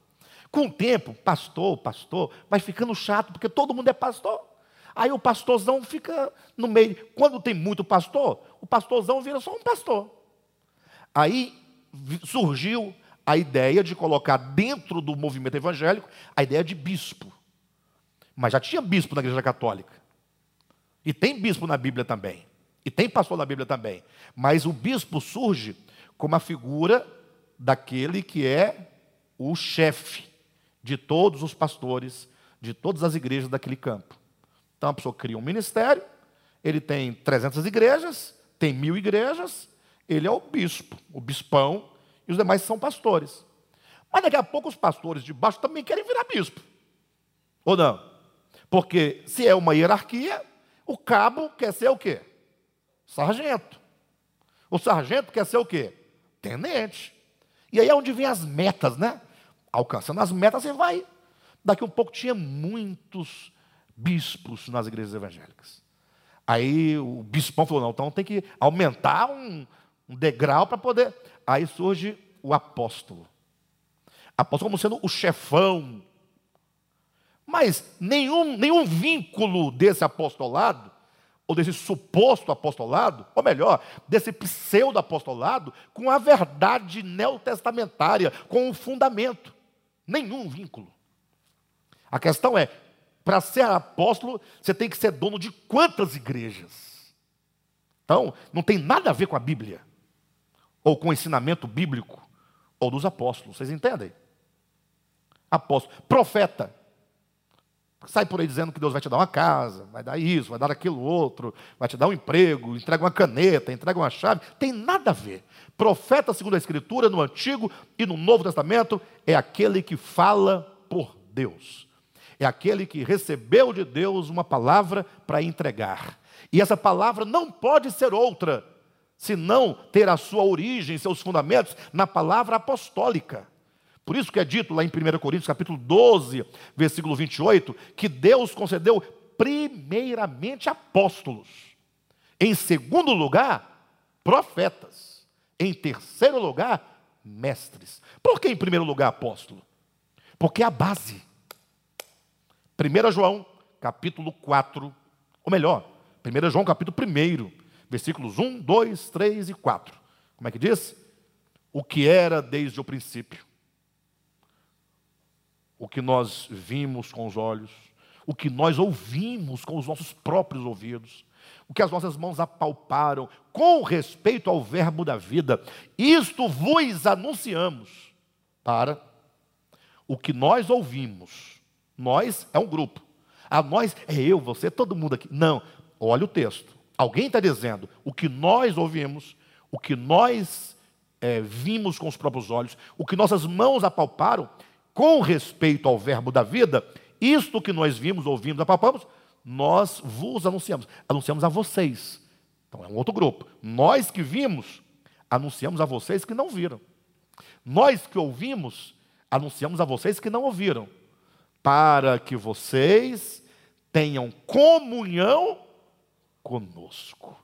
Com o tempo, pastor, pastor, vai ficando chato, porque todo mundo é pastor. Aí o pastorzão fica no meio. Quando tem muito pastor, o pastorzão vira só um pastor. Aí surgiu a ideia de colocar dentro do movimento evangélico a ideia de bispo. Mas já tinha bispo na igreja católica. E tem bispo na Bíblia também. E tem pastor na Bíblia também. Mas o bispo surge como a figura daquele que é o chefe de todos os pastores, de todas as igrejas daquele campo. Então a pessoa cria um ministério, ele tem 300 igrejas, tem mil igrejas, ele é o bispo, o bispão e os demais são pastores. Mas daqui a pouco os pastores de baixo também querem virar bispo. Ou não? Porque se é uma hierarquia, o cabo quer ser o quê? Sargento. O sargento quer ser o quê? Tenente. E aí é onde vem as metas, né? Alcançando as metas, você vai. Daqui a um pouco tinha muitos bispos nas igrejas evangélicas. Aí o bispão falou: não, então tem que aumentar um, um degrau para poder. Aí surge o apóstolo. Apóstolo como sendo o chefão. Mas nenhum, nenhum vínculo desse apostolado, ou desse suposto apostolado, ou melhor, desse pseudo-apostolado, com a verdade neotestamentária, com o fundamento. Nenhum vínculo. A questão é: para ser apóstolo, você tem que ser dono de quantas igrejas? Então, não tem nada a ver com a Bíblia, ou com ensinamento bíblico, ou dos apóstolos, vocês entendem? Apóstolo, profeta, sai por aí dizendo que Deus vai te dar uma casa, vai dar isso, vai dar aquilo outro, vai te dar um emprego, entrega uma caneta, entrega uma chave, tem nada a ver. Profeta, segundo a Escritura, no Antigo e no Novo Testamento, é aquele que fala por Deus é aquele que recebeu de Deus uma palavra para entregar. E essa palavra não pode ser outra, senão ter a sua origem, seus fundamentos na palavra apostólica. Por isso que é dito lá em 1 Coríntios, capítulo 12, versículo 28, que Deus concedeu primeiramente apóstolos, em segundo lugar, profetas, em terceiro lugar, mestres. Por que em primeiro lugar apóstolo? Porque é a base. 1 João, capítulo 4, ou melhor, 1 João, capítulo 1, versículos 1, 2, 3 e 4. Como é que diz? O que era desde o princípio, o que nós vimos com os olhos, o que nós ouvimos com os nossos próprios ouvidos, o que as nossas mãos apalparam com respeito ao Verbo da vida, isto vos anunciamos para o que nós ouvimos nós é um grupo. A nós é eu, você, todo mundo aqui. Não, olha o texto. Alguém está dizendo o que nós ouvimos, o que nós é, vimos com os próprios olhos, o que nossas mãos apalparam, com respeito ao verbo da vida, isto que nós vimos, ouvimos, apalpamos, nós vos anunciamos. Anunciamos a vocês. Então é um outro grupo. Nós que vimos, anunciamos a vocês que não viram. Nós que ouvimos, anunciamos a vocês que não ouviram para que vocês tenham comunhão conosco.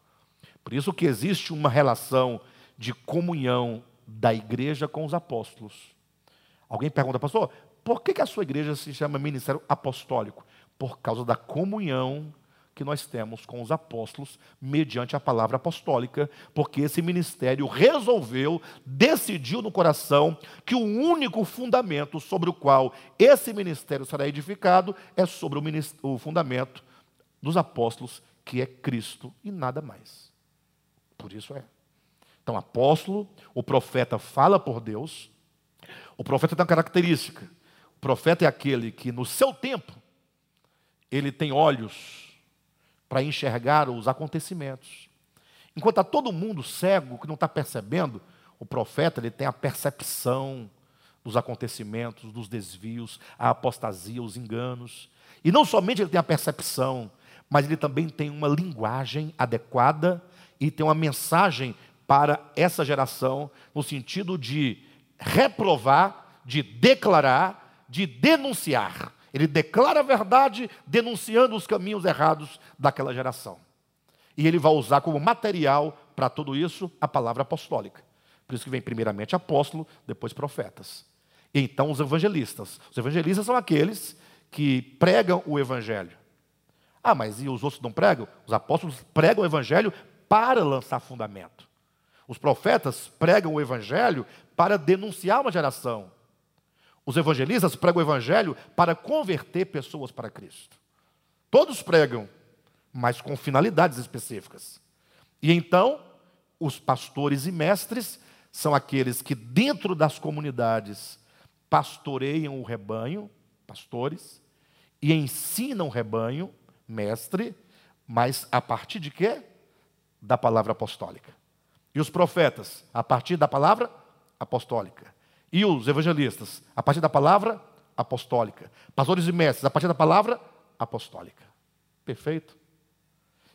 Por isso que existe uma relação de comunhão da igreja com os apóstolos. Alguém pergunta, pastor, por que a sua igreja se chama ministério apostólico? Por causa da comunhão que nós temos com os apóstolos mediante a palavra apostólica, porque esse ministério resolveu, decidiu no coração que o único fundamento sobre o qual esse ministério será edificado é sobre o, o fundamento dos apóstolos, que é Cristo e nada mais. Por isso é. Então, apóstolo, o profeta fala por Deus. O profeta tem uma característica. O profeta é aquele que no seu tempo ele tem olhos para enxergar os acontecimentos. Enquanto está todo mundo cego, que não está percebendo, o profeta ele tem a percepção dos acontecimentos, dos desvios, a apostasia, os enganos. E não somente ele tem a percepção, mas ele também tem uma linguagem adequada e tem uma mensagem para essa geração, no sentido de reprovar, de declarar, de denunciar. Ele declara a verdade, denunciando os caminhos errados daquela geração. E ele vai usar como material para tudo isso a palavra apostólica. Por isso que vem primeiramente apóstolo, depois profetas. E então os evangelistas. Os evangelistas são aqueles que pregam o evangelho. Ah, mas e os outros não pregam? Os apóstolos pregam o evangelho para lançar fundamento. Os profetas pregam o evangelho para denunciar uma geração. Os evangelistas pregam o evangelho para converter pessoas para Cristo. Todos pregam, mas com finalidades específicas. E então, os pastores e mestres são aqueles que, dentro das comunidades, pastoreiam o rebanho, pastores, e ensinam o rebanho, mestre, mas a partir de quê? Da palavra apostólica. E os profetas, a partir da palavra apostólica. E os evangelistas, a partir da palavra apostólica. Pastores e mestres, a partir da palavra apostólica. Perfeito?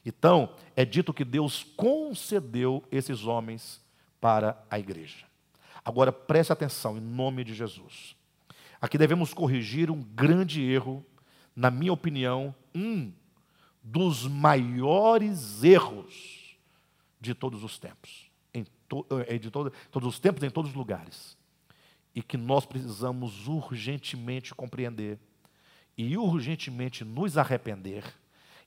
Então, é dito que Deus concedeu esses homens para a igreja. Agora, preste atenção, em nome de Jesus. Aqui devemos corrigir um grande erro, na minha opinião, um dos maiores erros de todos os tempos. em, to, eh, de todo, todos os tempos, em todos os lugares. E que nós precisamos urgentemente compreender, e urgentemente nos arrepender,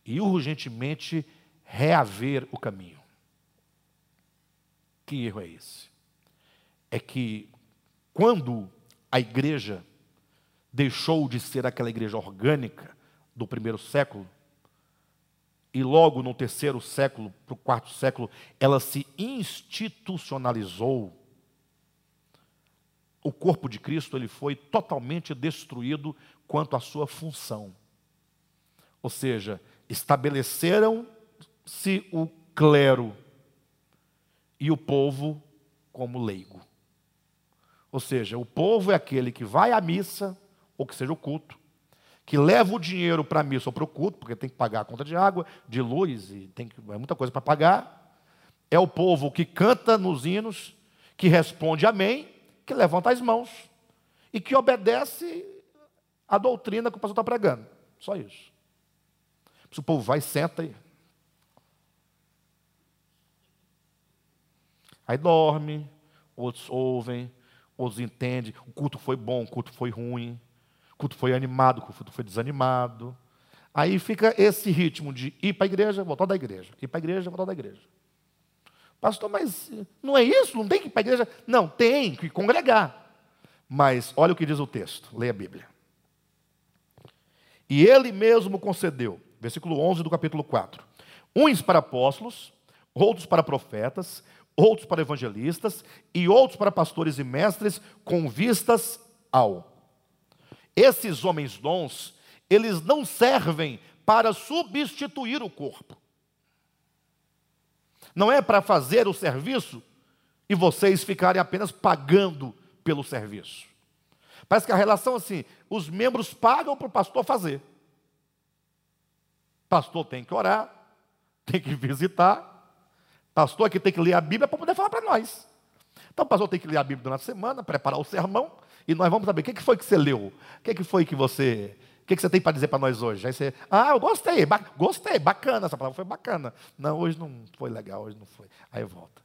e urgentemente reaver o caminho. Que erro é esse? É que quando a igreja deixou de ser aquela igreja orgânica do primeiro século, e logo no terceiro século para o quarto século, ela se institucionalizou. O corpo de Cristo ele foi totalmente destruído quanto à sua função. Ou seja, estabeleceram-se o clero e o povo como leigo. Ou seja, o povo é aquele que vai à missa, ou que seja o culto, que leva o dinheiro para a missa ou para o culto, porque tem que pagar a conta de água, de luz, e tem que, é muita coisa para pagar. É o povo que canta nos hinos, que responde amém, que levanta as mãos e que obedece a doutrina que o pastor está pregando. Só isso. Se o povo vai, senta e. Aí dorme, outros ouvem, outros entendem. O culto foi bom, o culto foi ruim culto foi animado, culto foi desanimado. Aí fica esse ritmo de ir para a igreja, voltar da igreja, ir para a igreja, voltar da igreja. Pastor, mas não é isso? Não tem que ir para a igreja? Não, tem que congregar. Mas olha o que diz o texto, leia a Bíblia. E ele mesmo concedeu, versículo 11 do capítulo 4, uns para apóstolos, outros para profetas, outros para evangelistas e outros para pastores e mestres, com vistas ao esses homens dons, eles não servem para substituir o corpo. Não é para fazer o serviço e vocês ficarem apenas pagando pelo serviço. Parece que a relação é assim, os membros pagam para o pastor fazer. Pastor tem que orar, tem que visitar. Pastor aqui tem que ler a Bíblia para poder falar para nós. Então o pastor tem que ler a Bíblia durante a semana, preparar o sermão, e nós vamos saber o que foi que você leu, o que foi que você. O que você tem para dizer para nós hoje? Aí você, ah, eu gostei, ba gostei, bacana, essa palavra foi bacana. Não, hoje não foi legal, hoje não foi. Aí volta.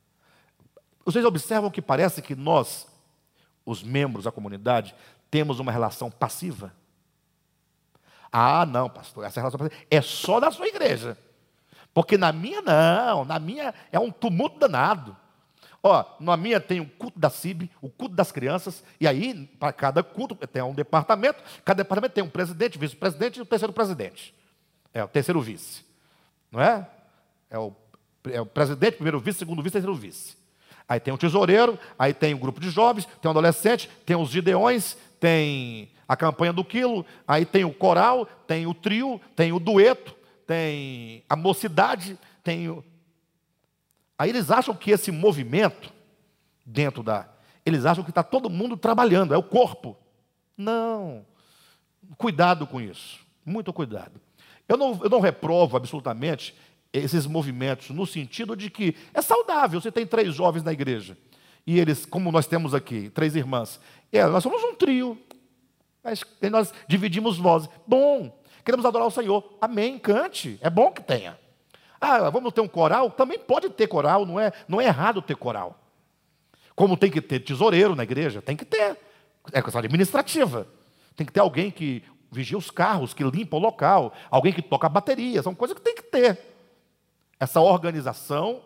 Vocês observam que parece que nós, os membros da comunidade, temos uma relação passiva? Ah, não, pastor, essa relação passiva é só da sua igreja. Porque na minha, não, na minha é um tumulto danado. Ó, na minha tem o culto da CIB, o culto das crianças, e aí, para cada culto, tem um departamento, cada departamento tem um presidente, vice-presidente e o terceiro presidente. É, o terceiro vice. Não é? É o, é o presidente, primeiro vice, segundo vice, terceiro vice. Aí tem o tesoureiro, aí tem o grupo de jovens, tem o adolescente, tem os gideões, tem a campanha do quilo, aí tem o coral, tem o trio, tem o dueto, tem a mocidade, tem o Aí eles acham que esse movimento, dentro da. Eles acham que está todo mundo trabalhando, é o corpo. Não. Cuidado com isso. Muito cuidado. Eu não, eu não reprovo absolutamente esses movimentos, no sentido de que é saudável. Você tem três jovens na igreja. E eles, como nós temos aqui, três irmãs. É, nós somos um trio. Mas nós dividimos vozes. Bom, queremos adorar o Senhor. Amém, cante. É bom que tenha. Ah, vamos ter um coral? Também pode ter coral, não é, não é errado ter coral. Como tem que ter tesoureiro na igreja, tem que ter. É questão administrativa. Tem que ter alguém que vigia os carros, que limpa o local, alguém que toca a bateria, são coisas que tem que ter. Essa organização,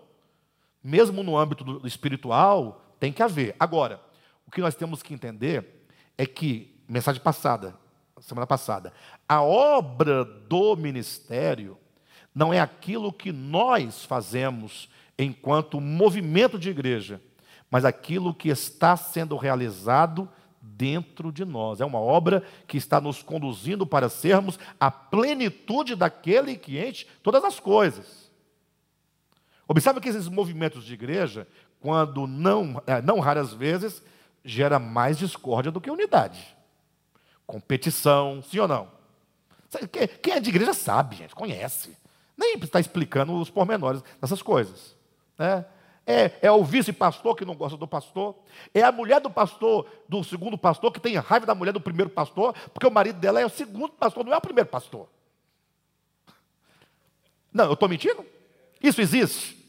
mesmo no âmbito espiritual, tem que haver. Agora, o que nós temos que entender é que, mensagem passada, semana passada, a obra do ministério não é aquilo que nós fazemos enquanto movimento de igreja, mas aquilo que está sendo realizado dentro de nós. É uma obra que está nos conduzindo para sermos a plenitude daquele que enche todas as coisas. Observe que esses movimentos de igreja, quando não, é, não raras vezes, gera mais discórdia do que unidade. Competição, sim ou não? Quem é de igreja sabe, gente, conhece. Nem está explicando os pormenores dessas coisas. Né? É, é o vice-pastor que não gosta do pastor. É a mulher do pastor, do segundo pastor, que tem raiva da mulher do primeiro pastor, porque o marido dela é o segundo pastor, não é o primeiro pastor. Não, eu estou mentindo? Isso existe?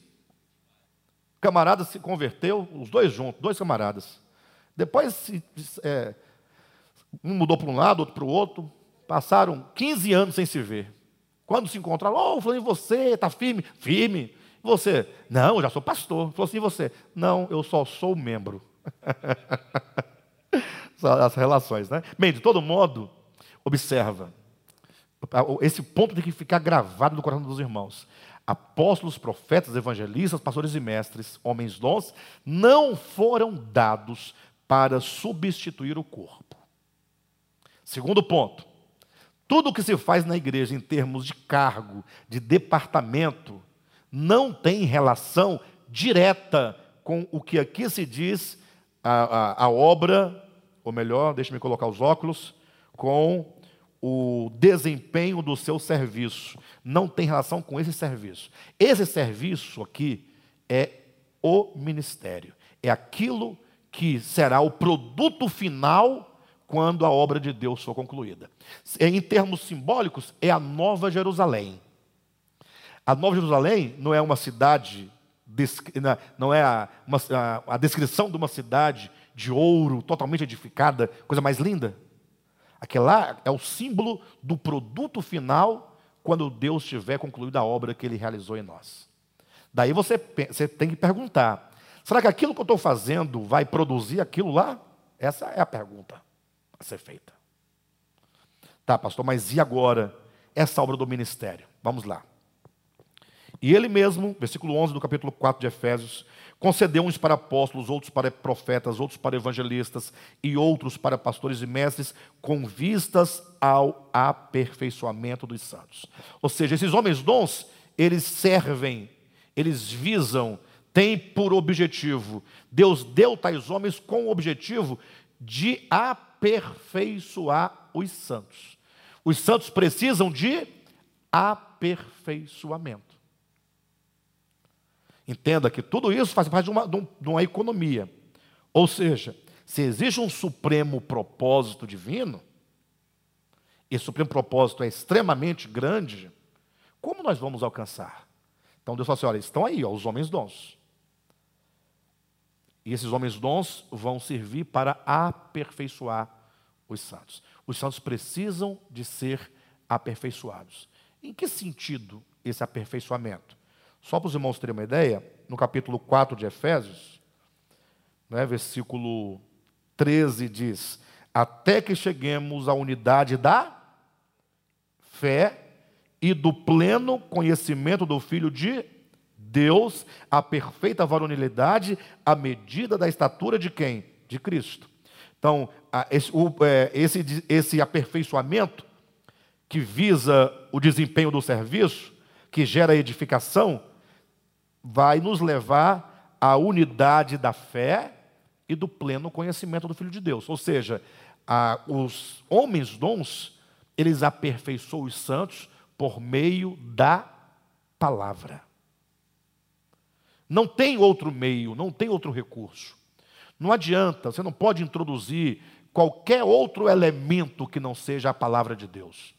camarada se converteu, os dois juntos, dois camaradas. Depois se, é, um mudou para um lado, outro para o outro. Passaram 15 anos sem se ver. Quando se encontraram, oh, falando em você, está firme? Firme. E você? Não, eu já sou pastor. Falou assim, e você? Não, eu só sou membro. As relações, né? Bem, de todo modo, observa. Esse ponto tem que ficar gravado no coração dos irmãos. Apóstolos, profetas, evangelistas, pastores e mestres, homens dons, não foram dados para substituir o corpo. Segundo ponto, tudo o que se faz na igreja em termos de cargo, de departamento, não tem relação direta com o que aqui se diz a, a, a obra, ou melhor, deixe-me colocar os óculos, com o desempenho do seu serviço. Não tem relação com esse serviço. Esse serviço aqui é o ministério. É aquilo que será o produto final quando a obra de Deus for concluída. Em termos simbólicos, é a Nova Jerusalém. A Nova Jerusalém não é uma cidade, não é a, uma, a, a descrição de uma cidade de ouro, totalmente edificada, coisa mais linda. Aquele lá é o símbolo do produto final quando Deus tiver concluído a obra que Ele realizou em nós. Daí você, você tem que perguntar: será que aquilo que eu estou fazendo vai produzir aquilo lá? Essa é a pergunta a ser feita. Tá, pastor, mas e agora essa obra do ministério? Vamos lá. E ele mesmo, versículo 11 do capítulo 4 de Efésios, concedeu uns para apóstolos, outros para profetas, outros para evangelistas e outros para pastores e mestres, com vistas ao aperfeiçoamento dos santos. Ou seja, esses homens dons, eles servem, eles visam, têm por objetivo. Deus deu tais homens com o objetivo de aperfeiçoar aperfeiçoar os santos. Os santos precisam de aperfeiçoamento. Entenda que tudo isso faz parte de uma, de uma economia. Ou seja, se existe um supremo propósito divino, esse supremo propósito é extremamente grande, como nós vamos alcançar? Então Deus fala assim: olha, estão aí, ó, os homens dons. E esses homens dons vão servir para aperfeiçoar os santos. Os santos precisam de ser aperfeiçoados. Em que sentido esse aperfeiçoamento? Só para os irmãos terem uma ideia, no capítulo 4 de Efésios, né, versículo 13 diz: Até que cheguemos à unidade da fé e do pleno conhecimento do Filho de Deus a perfeita varonilidade à medida da estatura de quem? De Cristo. Então, esse, é, esse, esse aperfeiçoamento que visa o desempenho do serviço, que gera edificação, vai nos levar à unidade da fé e do pleno conhecimento do Filho de Deus. Ou seja, os homens dons, eles aperfeiçoam os santos por meio da palavra. Não tem outro meio, não tem outro recurso. Não adianta, você não pode introduzir qualquer outro elemento que não seja a palavra de Deus.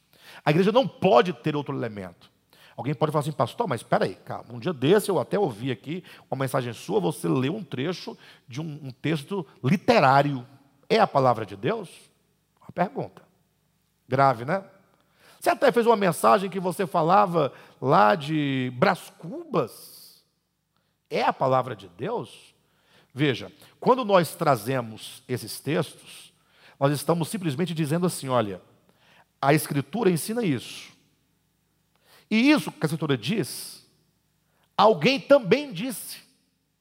A igreja não pode ter outro elemento. Alguém pode falar assim, pastor, mas espera aí, calma. Um dia desse eu até ouvi aqui uma mensagem sua, você leu um trecho de um, um texto literário. É a palavra de Deus? Uma pergunta. Grave, né? Você até fez uma mensagem que você falava lá de Brás Cubas é a palavra de Deus? Veja, quando nós trazemos esses textos, nós estamos simplesmente dizendo assim: olha, a Escritura ensina isso. E isso que a Escritura diz, alguém também disse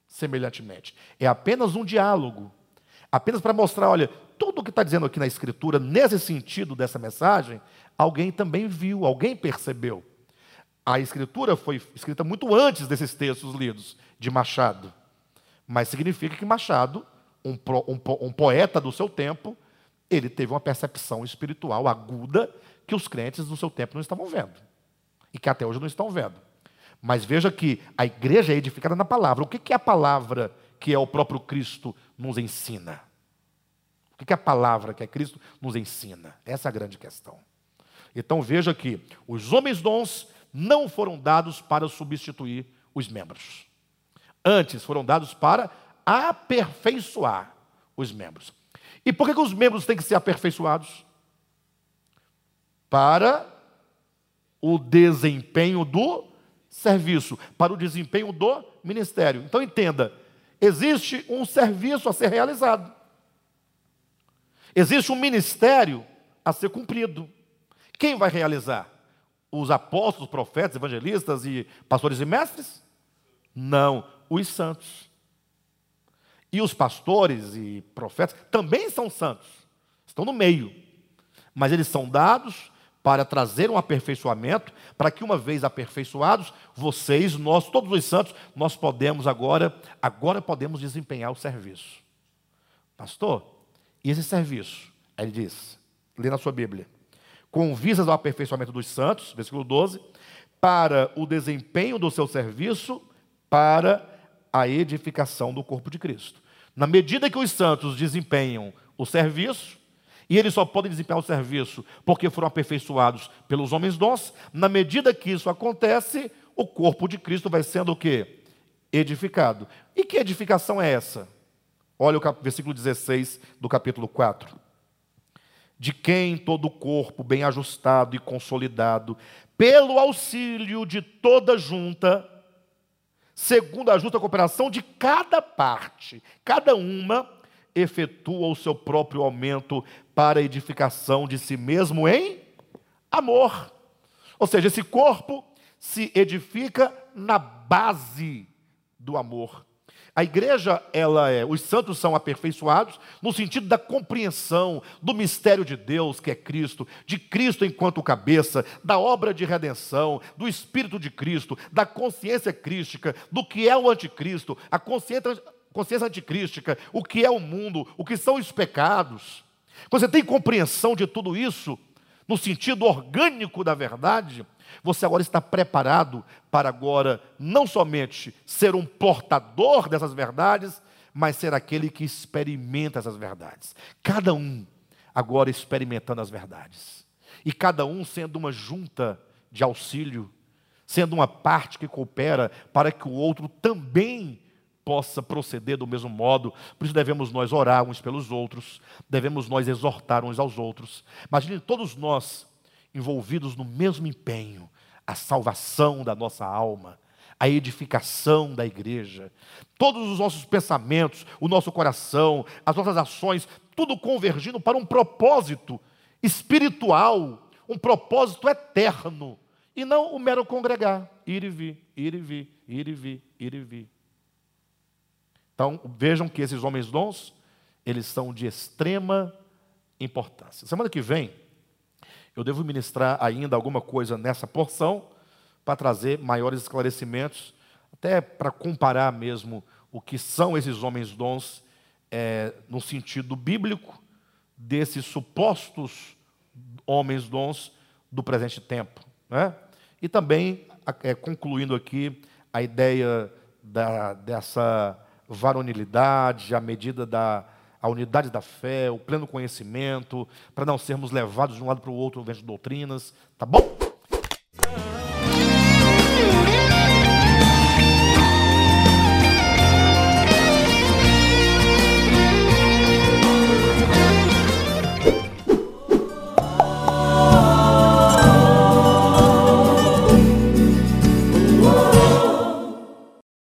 semelhantemente. É apenas um diálogo. Apenas para mostrar, olha, tudo o que está dizendo aqui na Escritura, nesse sentido dessa mensagem, alguém também viu, alguém percebeu. A escritura foi escrita muito antes desses textos lidos de Machado. Mas significa que Machado, um, um, um poeta do seu tempo, ele teve uma percepção espiritual aguda que os crentes do seu tempo não estavam vendo. E que até hoje não estão vendo. Mas veja que a igreja é edificada na palavra. O que é a palavra que é o próprio Cristo nos ensina? O que é a palavra que é Cristo nos ensina? Essa é a grande questão. Então veja que os homens dons não foram dados para substituir os membros. Antes foram dados para aperfeiçoar os membros. E por que, que os membros têm que ser aperfeiçoados? Para o desempenho do serviço, para o desempenho do ministério. Então entenda, existe um serviço a ser realizado. Existe um ministério a ser cumprido. Quem vai realizar? Os apóstolos, profetas, evangelistas e pastores e mestres? Não, os santos. E os pastores e profetas também são santos, estão no meio, mas eles são dados para trazer um aperfeiçoamento, para que uma vez aperfeiçoados, vocês, nós, todos os santos, nós podemos agora, agora podemos desempenhar o serviço. Pastor, e esse serviço? Ele diz, lê na sua Bíblia, com vistas ao aperfeiçoamento dos santos, versículo 12, para o desempenho do seu serviço, para a edificação do corpo de Cristo. Na medida que os santos desempenham o serviço, e eles só podem desempenhar o serviço porque foram aperfeiçoados pelos homens dons. Na medida que isso acontece, o corpo de Cristo vai sendo o quê? Edificado. E que edificação é essa? Olha o versículo 16 do capítulo 4. De quem todo o corpo bem ajustado e consolidado, pelo auxílio de toda junta, segundo a justa cooperação de cada parte, cada uma efetua o seu próprio aumento para a edificação de si mesmo em amor. Ou seja, esse corpo se edifica na base do amor. A igreja, ela é, os santos são aperfeiçoados no sentido da compreensão do mistério de Deus, que é Cristo, de Cristo enquanto cabeça, da obra de redenção, do Espírito de Cristo, da consciência crística, do que é o anticristo, a consciência consciência anticrística, o que é o mundo, o que são os pecados. Quando você tem compreensão de tudo isso, no sentido orgânico da verdade, você agora está preparado para agora não somente ser um portador dessas verdades, mas ser aquele que experimenta essas verdades. Cada um agora experimentando as verdades. E cada um sendo uma junta de auxílio, sendo uma parte que coopera para que o outro também possa proceder do mesmo modo. Por isso devemos nós orar uns pelos outros, devemos nós exortar uns aos outros. Imagine todos nós envolvidos no mesmo empenho, a salvação da nossa alma, a edificação da igreja, todos os nossos pensamentos, o nosso coração, as nossas ações, tudo convergindo para um propósito espiritual, um propósito eterno, e não o mero congregar, ir e vir, ir e vir, ir e vir, ir e vir. Então, vejam que esses homens dons, eles são de extrema importância. Semana que vem, eu devo ministrar ainda alguma coisa nessa porção, para trazer maiores esclarecimentos, até para comparar mesmo o que são esses homens dons é, no sentido bíblico desses supostos homens dons do presente tempo. Né? E também, é, concluindo aqui, a ideia da, dessa varonilidade, a medida da a unidade da fé, o pleno conhecimento, para não sermos levados de um lado para o outro vendo doutrinas, tá bom?